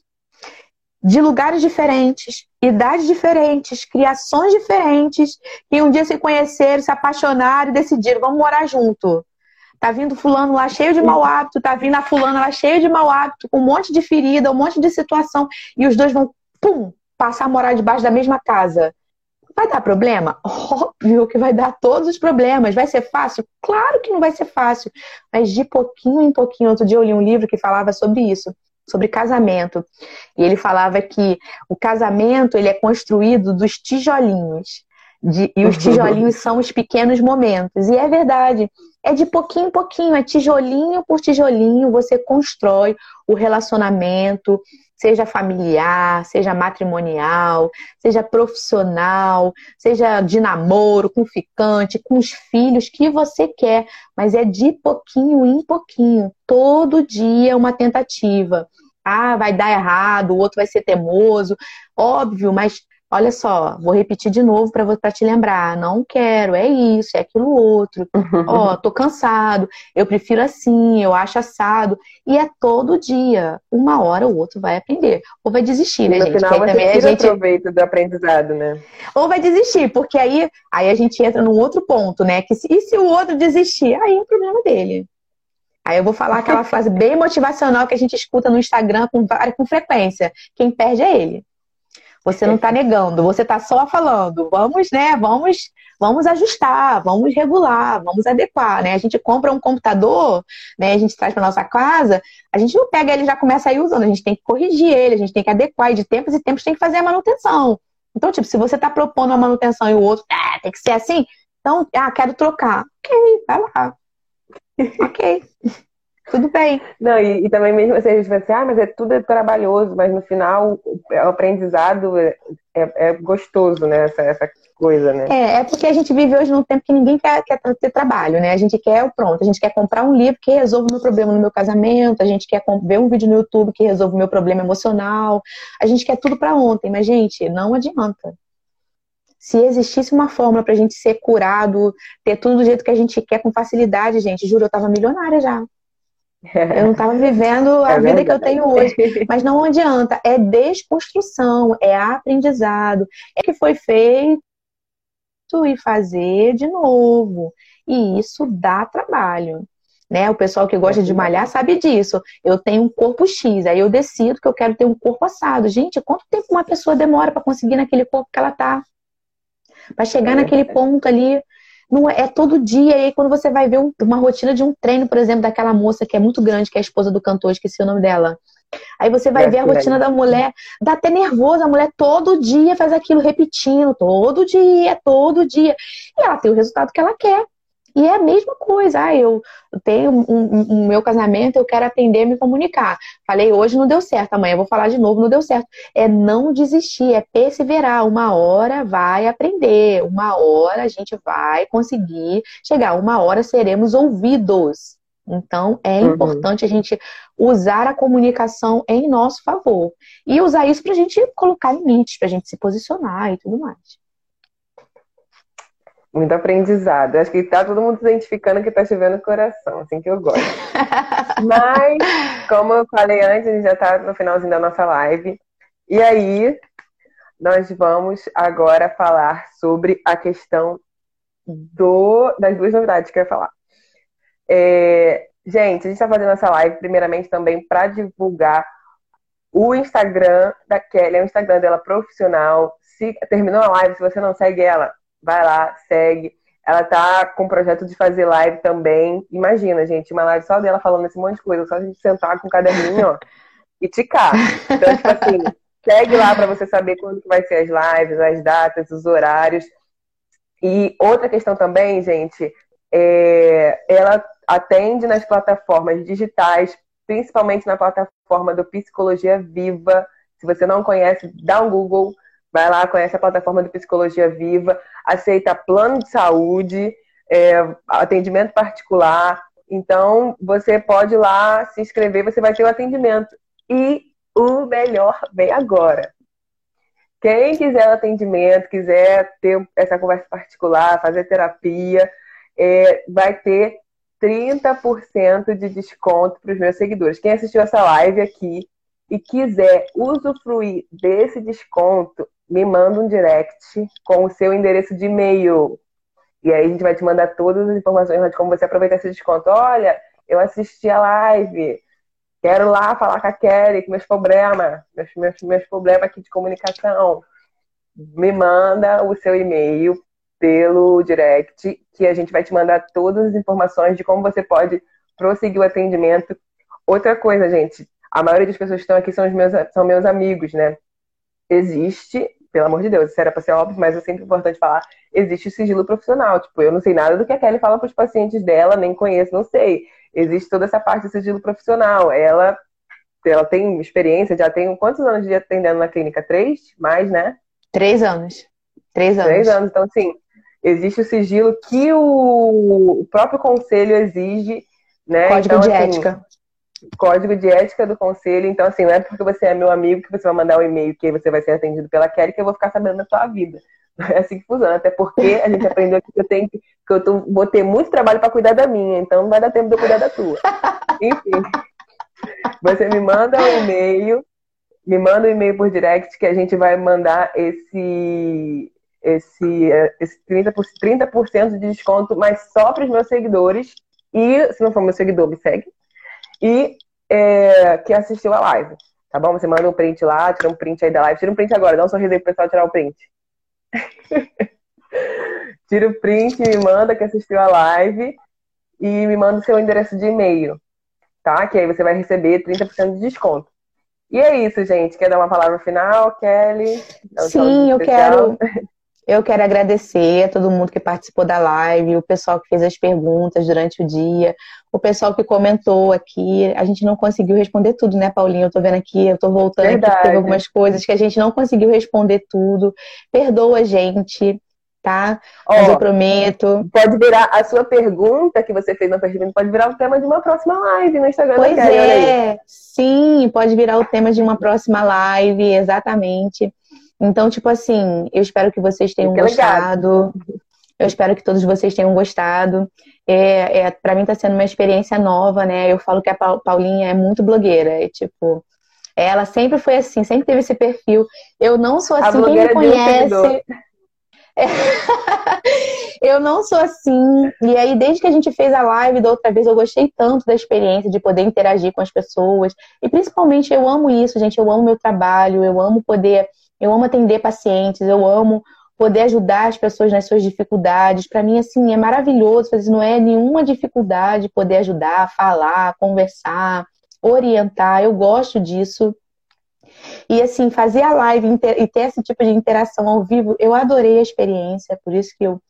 de lugares diferentes, idades diferentes, criações diferentes, que um dia se conheceram, se apaixonaram e decidiram, vamos morar junto. Tá vindo fulano lá cheio de mau hábito, tá vindo a fulana lá cheio de mau hábito, com um monte de ferida, um monte de situação, e os dois vão, pum, passar a morar debaixo da mesma casa. Vai dar problema? <laughs> Óbvio que vai dar todos os problemas. Vai ser fácil? Claro que não vai ser fácil. Mas de pouquinho em pouquinho. Outro dia eu li um livro que falava sobre isso, sobre casamento. E ele falava que o casamento ele é construído dos tijolinhos. De, e os <laughs> tijolinhos são os pequenos momentos. E é verdade. É de pouquinho em pouquinho, é tijolinho por tijolinho, você constrói o relacionamento, seja familiar, seja matrimonial, seja profissional, seja de namoro, com ficante, com os filhos que você quer, mas é de pouquinho em pouquinho, todo dia uma tentativa. Ah, vai dar errado, o outro vai ser teimoso, óbvio, mas Olha só, vou repetir de novo para te lembrar. Não quero, é isso, é aquilo outro. <laughs> Ó, oh, tô cansado, eu prefiro assim, eu acho assado. E é todo dia. Uma hora o outro vai aprender. Ou vai desistir, né, no gente? Final, também a gente aproveita do aprendizado, né? Ou vai desistir, porque aí, aí a gente entra num outro ponto, né? Que se, e se o outro desistir? Aí é o problema dele. Aí eu vou falar aquela <laughs> frase bem motivacional que a gente escuta no Instagram com, com frequência. Quem perde é ele. Você não está negando, você está só falando, vamos, né? Vamos, vamos ajustar, vamos regular, vamos adequar, né? A gente compra um computador, né? A gente traz para nossa casa, a gente não pega ele e já começa a ir usando, a gente tem que corrigir ele, a gente tem que adequar, e de tempos em tempos tem que fazer a manutenção. Então, tipo, se você está propondo uma manutenção e o outro, ah, tem que ser assim, então, ah, quero trocar. Ok, vai lá. <laughs> ok. Tudo bem. Não, e, e também mesmo você diz assim, ah, mas é tudo é trabalhoso, mas no final o aprendizado é, é, é gostoso, né? Essa, essa coisa, né? É, é porque a gente vive hoje num tempo que ninguém quer, quer ter trabalho, né? A gente quer o pronto, a gente quer comprar um livro que resolva o meu problema no meu casamento, a gente quer ver um vídeo no YouTube que resolva o meu problema emocional, a gente quer tudo para ontem, mas, gente, não adianta. Se existisse uma fórmula pra gente ser curado, ter tudo do jeito que a gente quer com facilidade, gente, juro, eu tava milionária já. Eu não estava vivendo a é vida que eu tenho hoje. Mas não adianta. É desconstrução, é aprendizado. É que foi feito e fazer de novo. E isso dá trabalho. Né? O pessoal que gosta de malhar sabe disso. Eu tenho um corpo X, aí eu decido que eu quero ter um corpo assado. Gente, quanto tempo uma pessoa demora para conseguir naquele corpo que ela tá? Para chegar é naquele ponto ali, não é, é todo dia. E aí, quando você vai ver um, uma rotina de um treino, por exemplo, daquela moça que é muito grande, que é a esposa do cantor, esqueci o nome dela. Aí você vai é, ver a rotina é. da mulher, dá até nervoso, a mulher todo dia faz aquilo repetindo, todo dia, todo dia. E ela tem o resultado que ela quer. E é a mesma coisa. Ah, eu tenho um, um, um, meu casamento, eu quero aprender a me comunicar. Falei hoje, não deu certo. Amanhã vou falar de novo, não deu certo. É não desistir, é perseverar. Uma hora vai aprender, uma hora a gente vai conseguir chegar, uma hora seremos ouvidos. Então, é uhum. importante a gente usar a comunicação em nosso favor. E usar isso para a gente colocar limites, para a gente se posicionar e tudo mais. Muito aprendizado. Acho que tá todo mundo se identificando que tá chovendo no coração, assim que eu gosto. <laughs> Mas, como eu falei antes, a gente já tá no finalzinho da nossa live. E aí, nós vamos agora falar sobre a questão do, das duas novidades que eu ia falar. É, gente, a gente está fazendo essa live primeiramente também para divulgar o Instagram da Kelly, é o Instagram dela profissional. Se terminou a live, se você não segue ela, vai lá, segue. Ela tá com o projeto de fazer live também. Imagina, gente, uma live só dela falando esse monte de coisa, só a gente sentar com o caderninho, ó, e ticar. Então, tipo assim, segue lá para você saber quando que vai ser as lives, as datas, os horários. E outra questão também, gente, é, ela atende nas plataformas digitais, principalmente na plataforma do Psicologia Viva. Se você não conhece, dá um Google, vai lá, conhece a plataforma do Psicologia Viva, aceita plano de saúde, é, atendimento particular. Então, você pode ir lá se inscrever, você vai ter o atendimento. E o melhor vem agora. Quem quiser o atendimento, quiser ter essa conversa particular, fazer terapia, é, vai ter 30% de desconto para os meus seguidores. Quem assistiu essa live aqui e quiser usufruir desse desconto, me manda um direct com o seu endereço de e-mail. E aí a gente vai te mandar todas as informações de como você aproveitar esse desconto. Olha, eu assisti a live, Quero lá falar com a Kelly, com meus problemas, meus, meus, meus problemas aqui de comunicação. Me manda o seu e-mail pelo direct, que a gente vai te mandar todas as informações de como você pode prosseguir o atendimento. Outra coisa, gente, a maioria das pessoas que estão aqui são, meus, são meus amigos, né? Existe, pelo amor de Deus, isso era para ser óbvio, mas é sempre importante falar, existe o sigilo profissional. Tipo, eu não sei nada do que a Kelly fala para os pacientes dela, nem conheço, não sei existe toda essa parte de sigilo profissional. Ela, ela tem experiência, já tem quantos anos de atendendo na clínica? Três? Mais, né? Três anos. Três anos. Três anos. Então, assim, existe o sigilo que o, próprio conselho exige, né? Código então, de assim, ética. Código de ética do conselho. Então, assim, não é porque você é meu amigo que você vai mandar um e-mail que você vai ser atendido pela Kelly que eu vou ficar sabendo da sua vida. <laughs> É assim que funciona, até porque a gente aprendeu que eu tenho que, que eu tô, vou ter muito trabalho para cuidar da minha, então não vai dar tempo de eu cuidar da tua. <laughs> Enfim, você me manda um e-mail, me manda um e-mail por direct que a gente vai mandar esse esse, esse 30%, 30 de desconto, mas só para os meus seguidores. E, se não for meu seguidor, me segue. E é, que assistiu a live. Tá bom? Você manda um print lá, tira um print aí da live. Tira um print agora, dá um sorriso aí pro pessoal tirar o print. <laughs> Tira o print, me manda que assistiu a live e me manda o seu endereço de e-mail, tá? Que aí você vai receber 30% de desconto. E é isso, gente. Quer dar uma palavra final, Kelly? Sim, eu quero. <laughs> Eu quero agradecer a todo mundo que participou da live, o pessoal que fez as perguntas durante o dia, o pessoal que comentou aqui. A gente não conseguiu responder tudo, né, Paulinha? Eu tô vendo aqui, eu tô voltando Verdade. aqui, teve algumas coisas que a gente não conseguiu responder tudo. Perdoa a gente, tá? Mas eu prometo. Pode virar a sua pergunta que você fez na pergunta, pode virar o tema de uma próxima live no Instagram pois. É, sim, pode virar o tema de uma próxima live, exatamente. Então, tipo assim, eu espero que vocês tenham gostado. Legal. Eu espero que todos vocês tenham gostado. É, é, para mim está sendo uma experiência nova, né? Eu falo que a Paulinha é muito blogueira. É tipo, ela sempre foi assim, sempre teve esse perfil. Eu não sou assim, quem me conhece. É... <laughs> eu não sou assim. E aí, desde que a gente fez a live da outra vez, eu gostei tanto da experiência de poder interagir com as pessoas. E principalmente eu amo isso, gente. Eu amo meu trabalho, eu amo poder eu amo atender pacientes, eu amo poder ajudar as pessoas nas suas dificuldades. Para mim, assim, é maravilhoso, não é nenhuma dificuldade poder ajudar, falar, conversar, orientar. Eu gosto disso. E assim, fazer a live e ter esse tipo de interação ao vivo, eu adorei a experiência, por isso que eu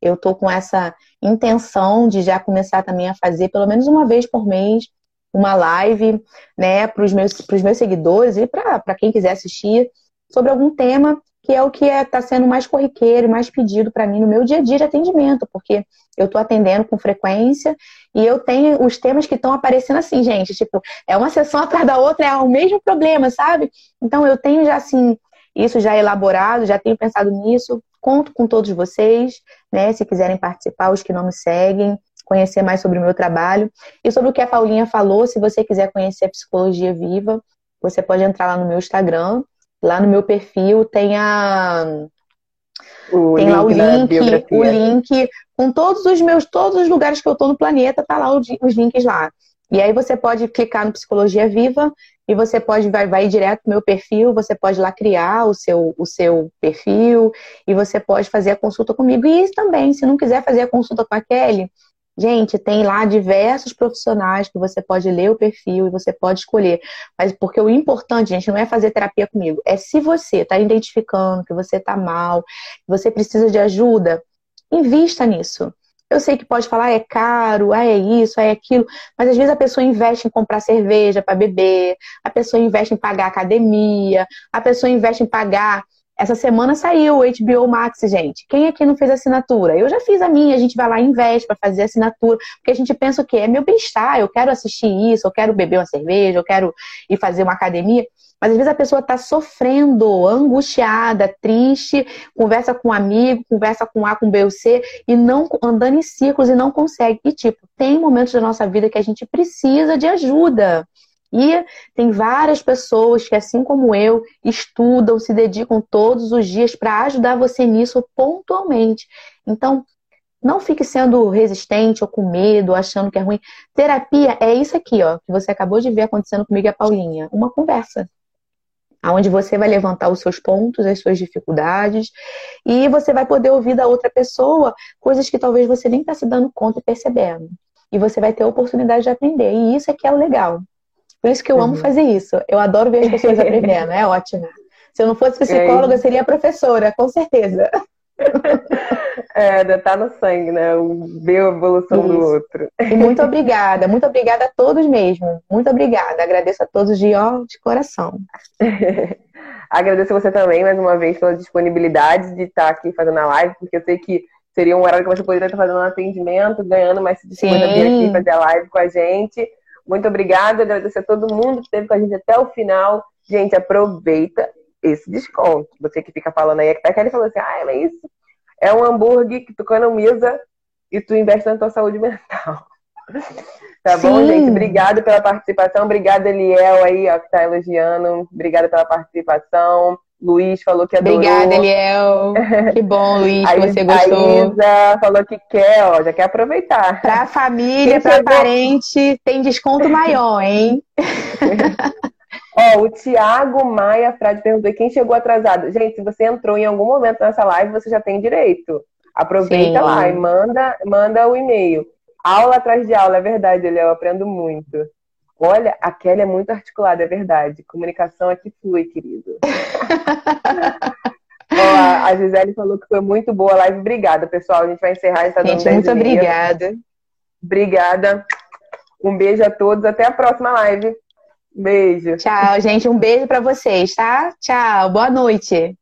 eu tô com essa intenção de já começar também a fazer pelo menos uma vez por mês uma live, né, para os meus, meus seguidores e para quem quiser assistir sobre algum tema que é o que está é, tá sendo mais corriqueiro mais pedido para mim no meu dia a dia de atendimento, porque eu estou atendendo com frequência e eu tenho os temas que estão aparecendo assim, gente, tipo, é uma sessão <laughs> atrás da outra, é o mesmo problema, sabe? Então eu tenho já assim, isso já elaborado, já tenho pensado nisso, conto com todos vocês, né? Se quiserem participar, os que não me seguem, conhecer mais sobre o meu trabalho. E sobre o que a Paulinha falou, se você quiser conhecer a psicologia viva, você pode entrar lá no meu Instagram, Lá no meu perfil tem a O Tem lá o link, o link com todos os meus, todos os lugares que eu tô no planeta, tá lá os links lá. E aí você pode clicar no Psicologia Viva e você pode vai, vai direto no meu perfil, você pode lá criar o seu, o seu perfil e você pode fazer a consulta comigo. E também, se não quiser fazer a consulta com a Kelly, Gente, tem lá diversos profissionais que você pode ler o perfil e você pode escolher. Mas porque o importante, gente, não é fazer terapia comigo. É se você está identificando que você está mal, que você precisa de ajuda, invista nisso. Eu sei que pode falar, é caro, ah, é isso, é aquilo, mas às vezes a pessoa investe em comprar cerveja para beber, a pessoa investe em pagar academia, a pessoa investe em pagar essa semana saiu o HBO Max, gente. Quem aqui não fez assinatura? Eu já fiz a minha, a gente vai lá e investe para fazer assinatura, porque a gente pensa o quê? É meu bem-estar, eu quero assistir isso, eu quero beber uma cerveja, eu quero ir fazer uma academia. Mas às vezes a pessoa está sofrendo, angustiada, triste, conversa com um amigo, conversa com A, com B ou C, e não andando em círculos e não consegue. E tipo, tem momentos da nossa vida que a gente precisa de ajuda. E tem várias pessoas que, assim como eu, estudam, se dedicam todos os dias para ajudar você nisso pontualmente. Então, não fique sendo resistente ou com medo, achando que é ruim. Terapia é isso aqui, ó, que você acabou de ver acontecendo comigo e a Paulinha. Uma conversa. Onde você vai levantar os seus pontos, as suas dificuldades, e você vai poder ouvir da outra pessoa coisas que talvez você nem está se dando conta e percebendo. E você vai ter a oportunidade de aprender. E isso é que é o legal. Por isso que eu uhum. amo fazer isso. Eu adoro ver as pessoas aprendendo, é ótimo. Se eu não fosse psicóloga, eu seria professora, com certeza. <laughs> É, tá no sangue, né? Ver a evolução isso. do outro. E muito obrigada, muito obrigada a todos mesmo. Muito obrigada. Agradeço a todos de, ó, de coração. <laughs> Agradeço você também, mais uma vez, pela disponibilidade de estar aqui fazendo a live, porque eu sei que seria um horário que você poderia estar fazendo um atendimento, ganhando mais se vir aqui fazer a live com a gente. Muito obrigada, agradecer a todo mundo que esteve com a gente até o final. Gente, aproveita esse desconto. Você que fica falando aí, até que ele falou assim, ah, é isso. É um hambúrguer que tu economiza e tu investe na tua saúde mental. <laughs> Tá Sim. bom, gente? Obrigada pela participação. Obrigada, Eliel, aí, ó, que tá elogiando. Obrigada pela participação. Luiz falou que adorou. Obrigada, Eliel. <laughs> Que bom, Luiz, que você gostou. A Isa falou que quer, ó, já quer aproveitar. Pra família, para parente, tem desconto maior, hein? <laughs> Ó, o Tiago Maia Frade perguntou: quem chegou atrasado? Gente, se você entrou em algum momento nessa live, você já tem direito. Aproveita Sim. lá e manda, manda o e-mail. Aula atrás de aula, é verdade, Eliel, eu aprendo muito. Olha, a Kelly é muito articulada, é verdade. Comunicação aqui flui, querido. <laughs> Ó, a Gisele falou que foi muito boa a live. Obrigada, pessoal. A gente vai encerrar. Dando gente, muito obrigada. Obrigada. Um beijo a todos. Até a próxima live. Beijo. Tchau, gente. Um beijo para vocês, tá? Tchau. Boa noite.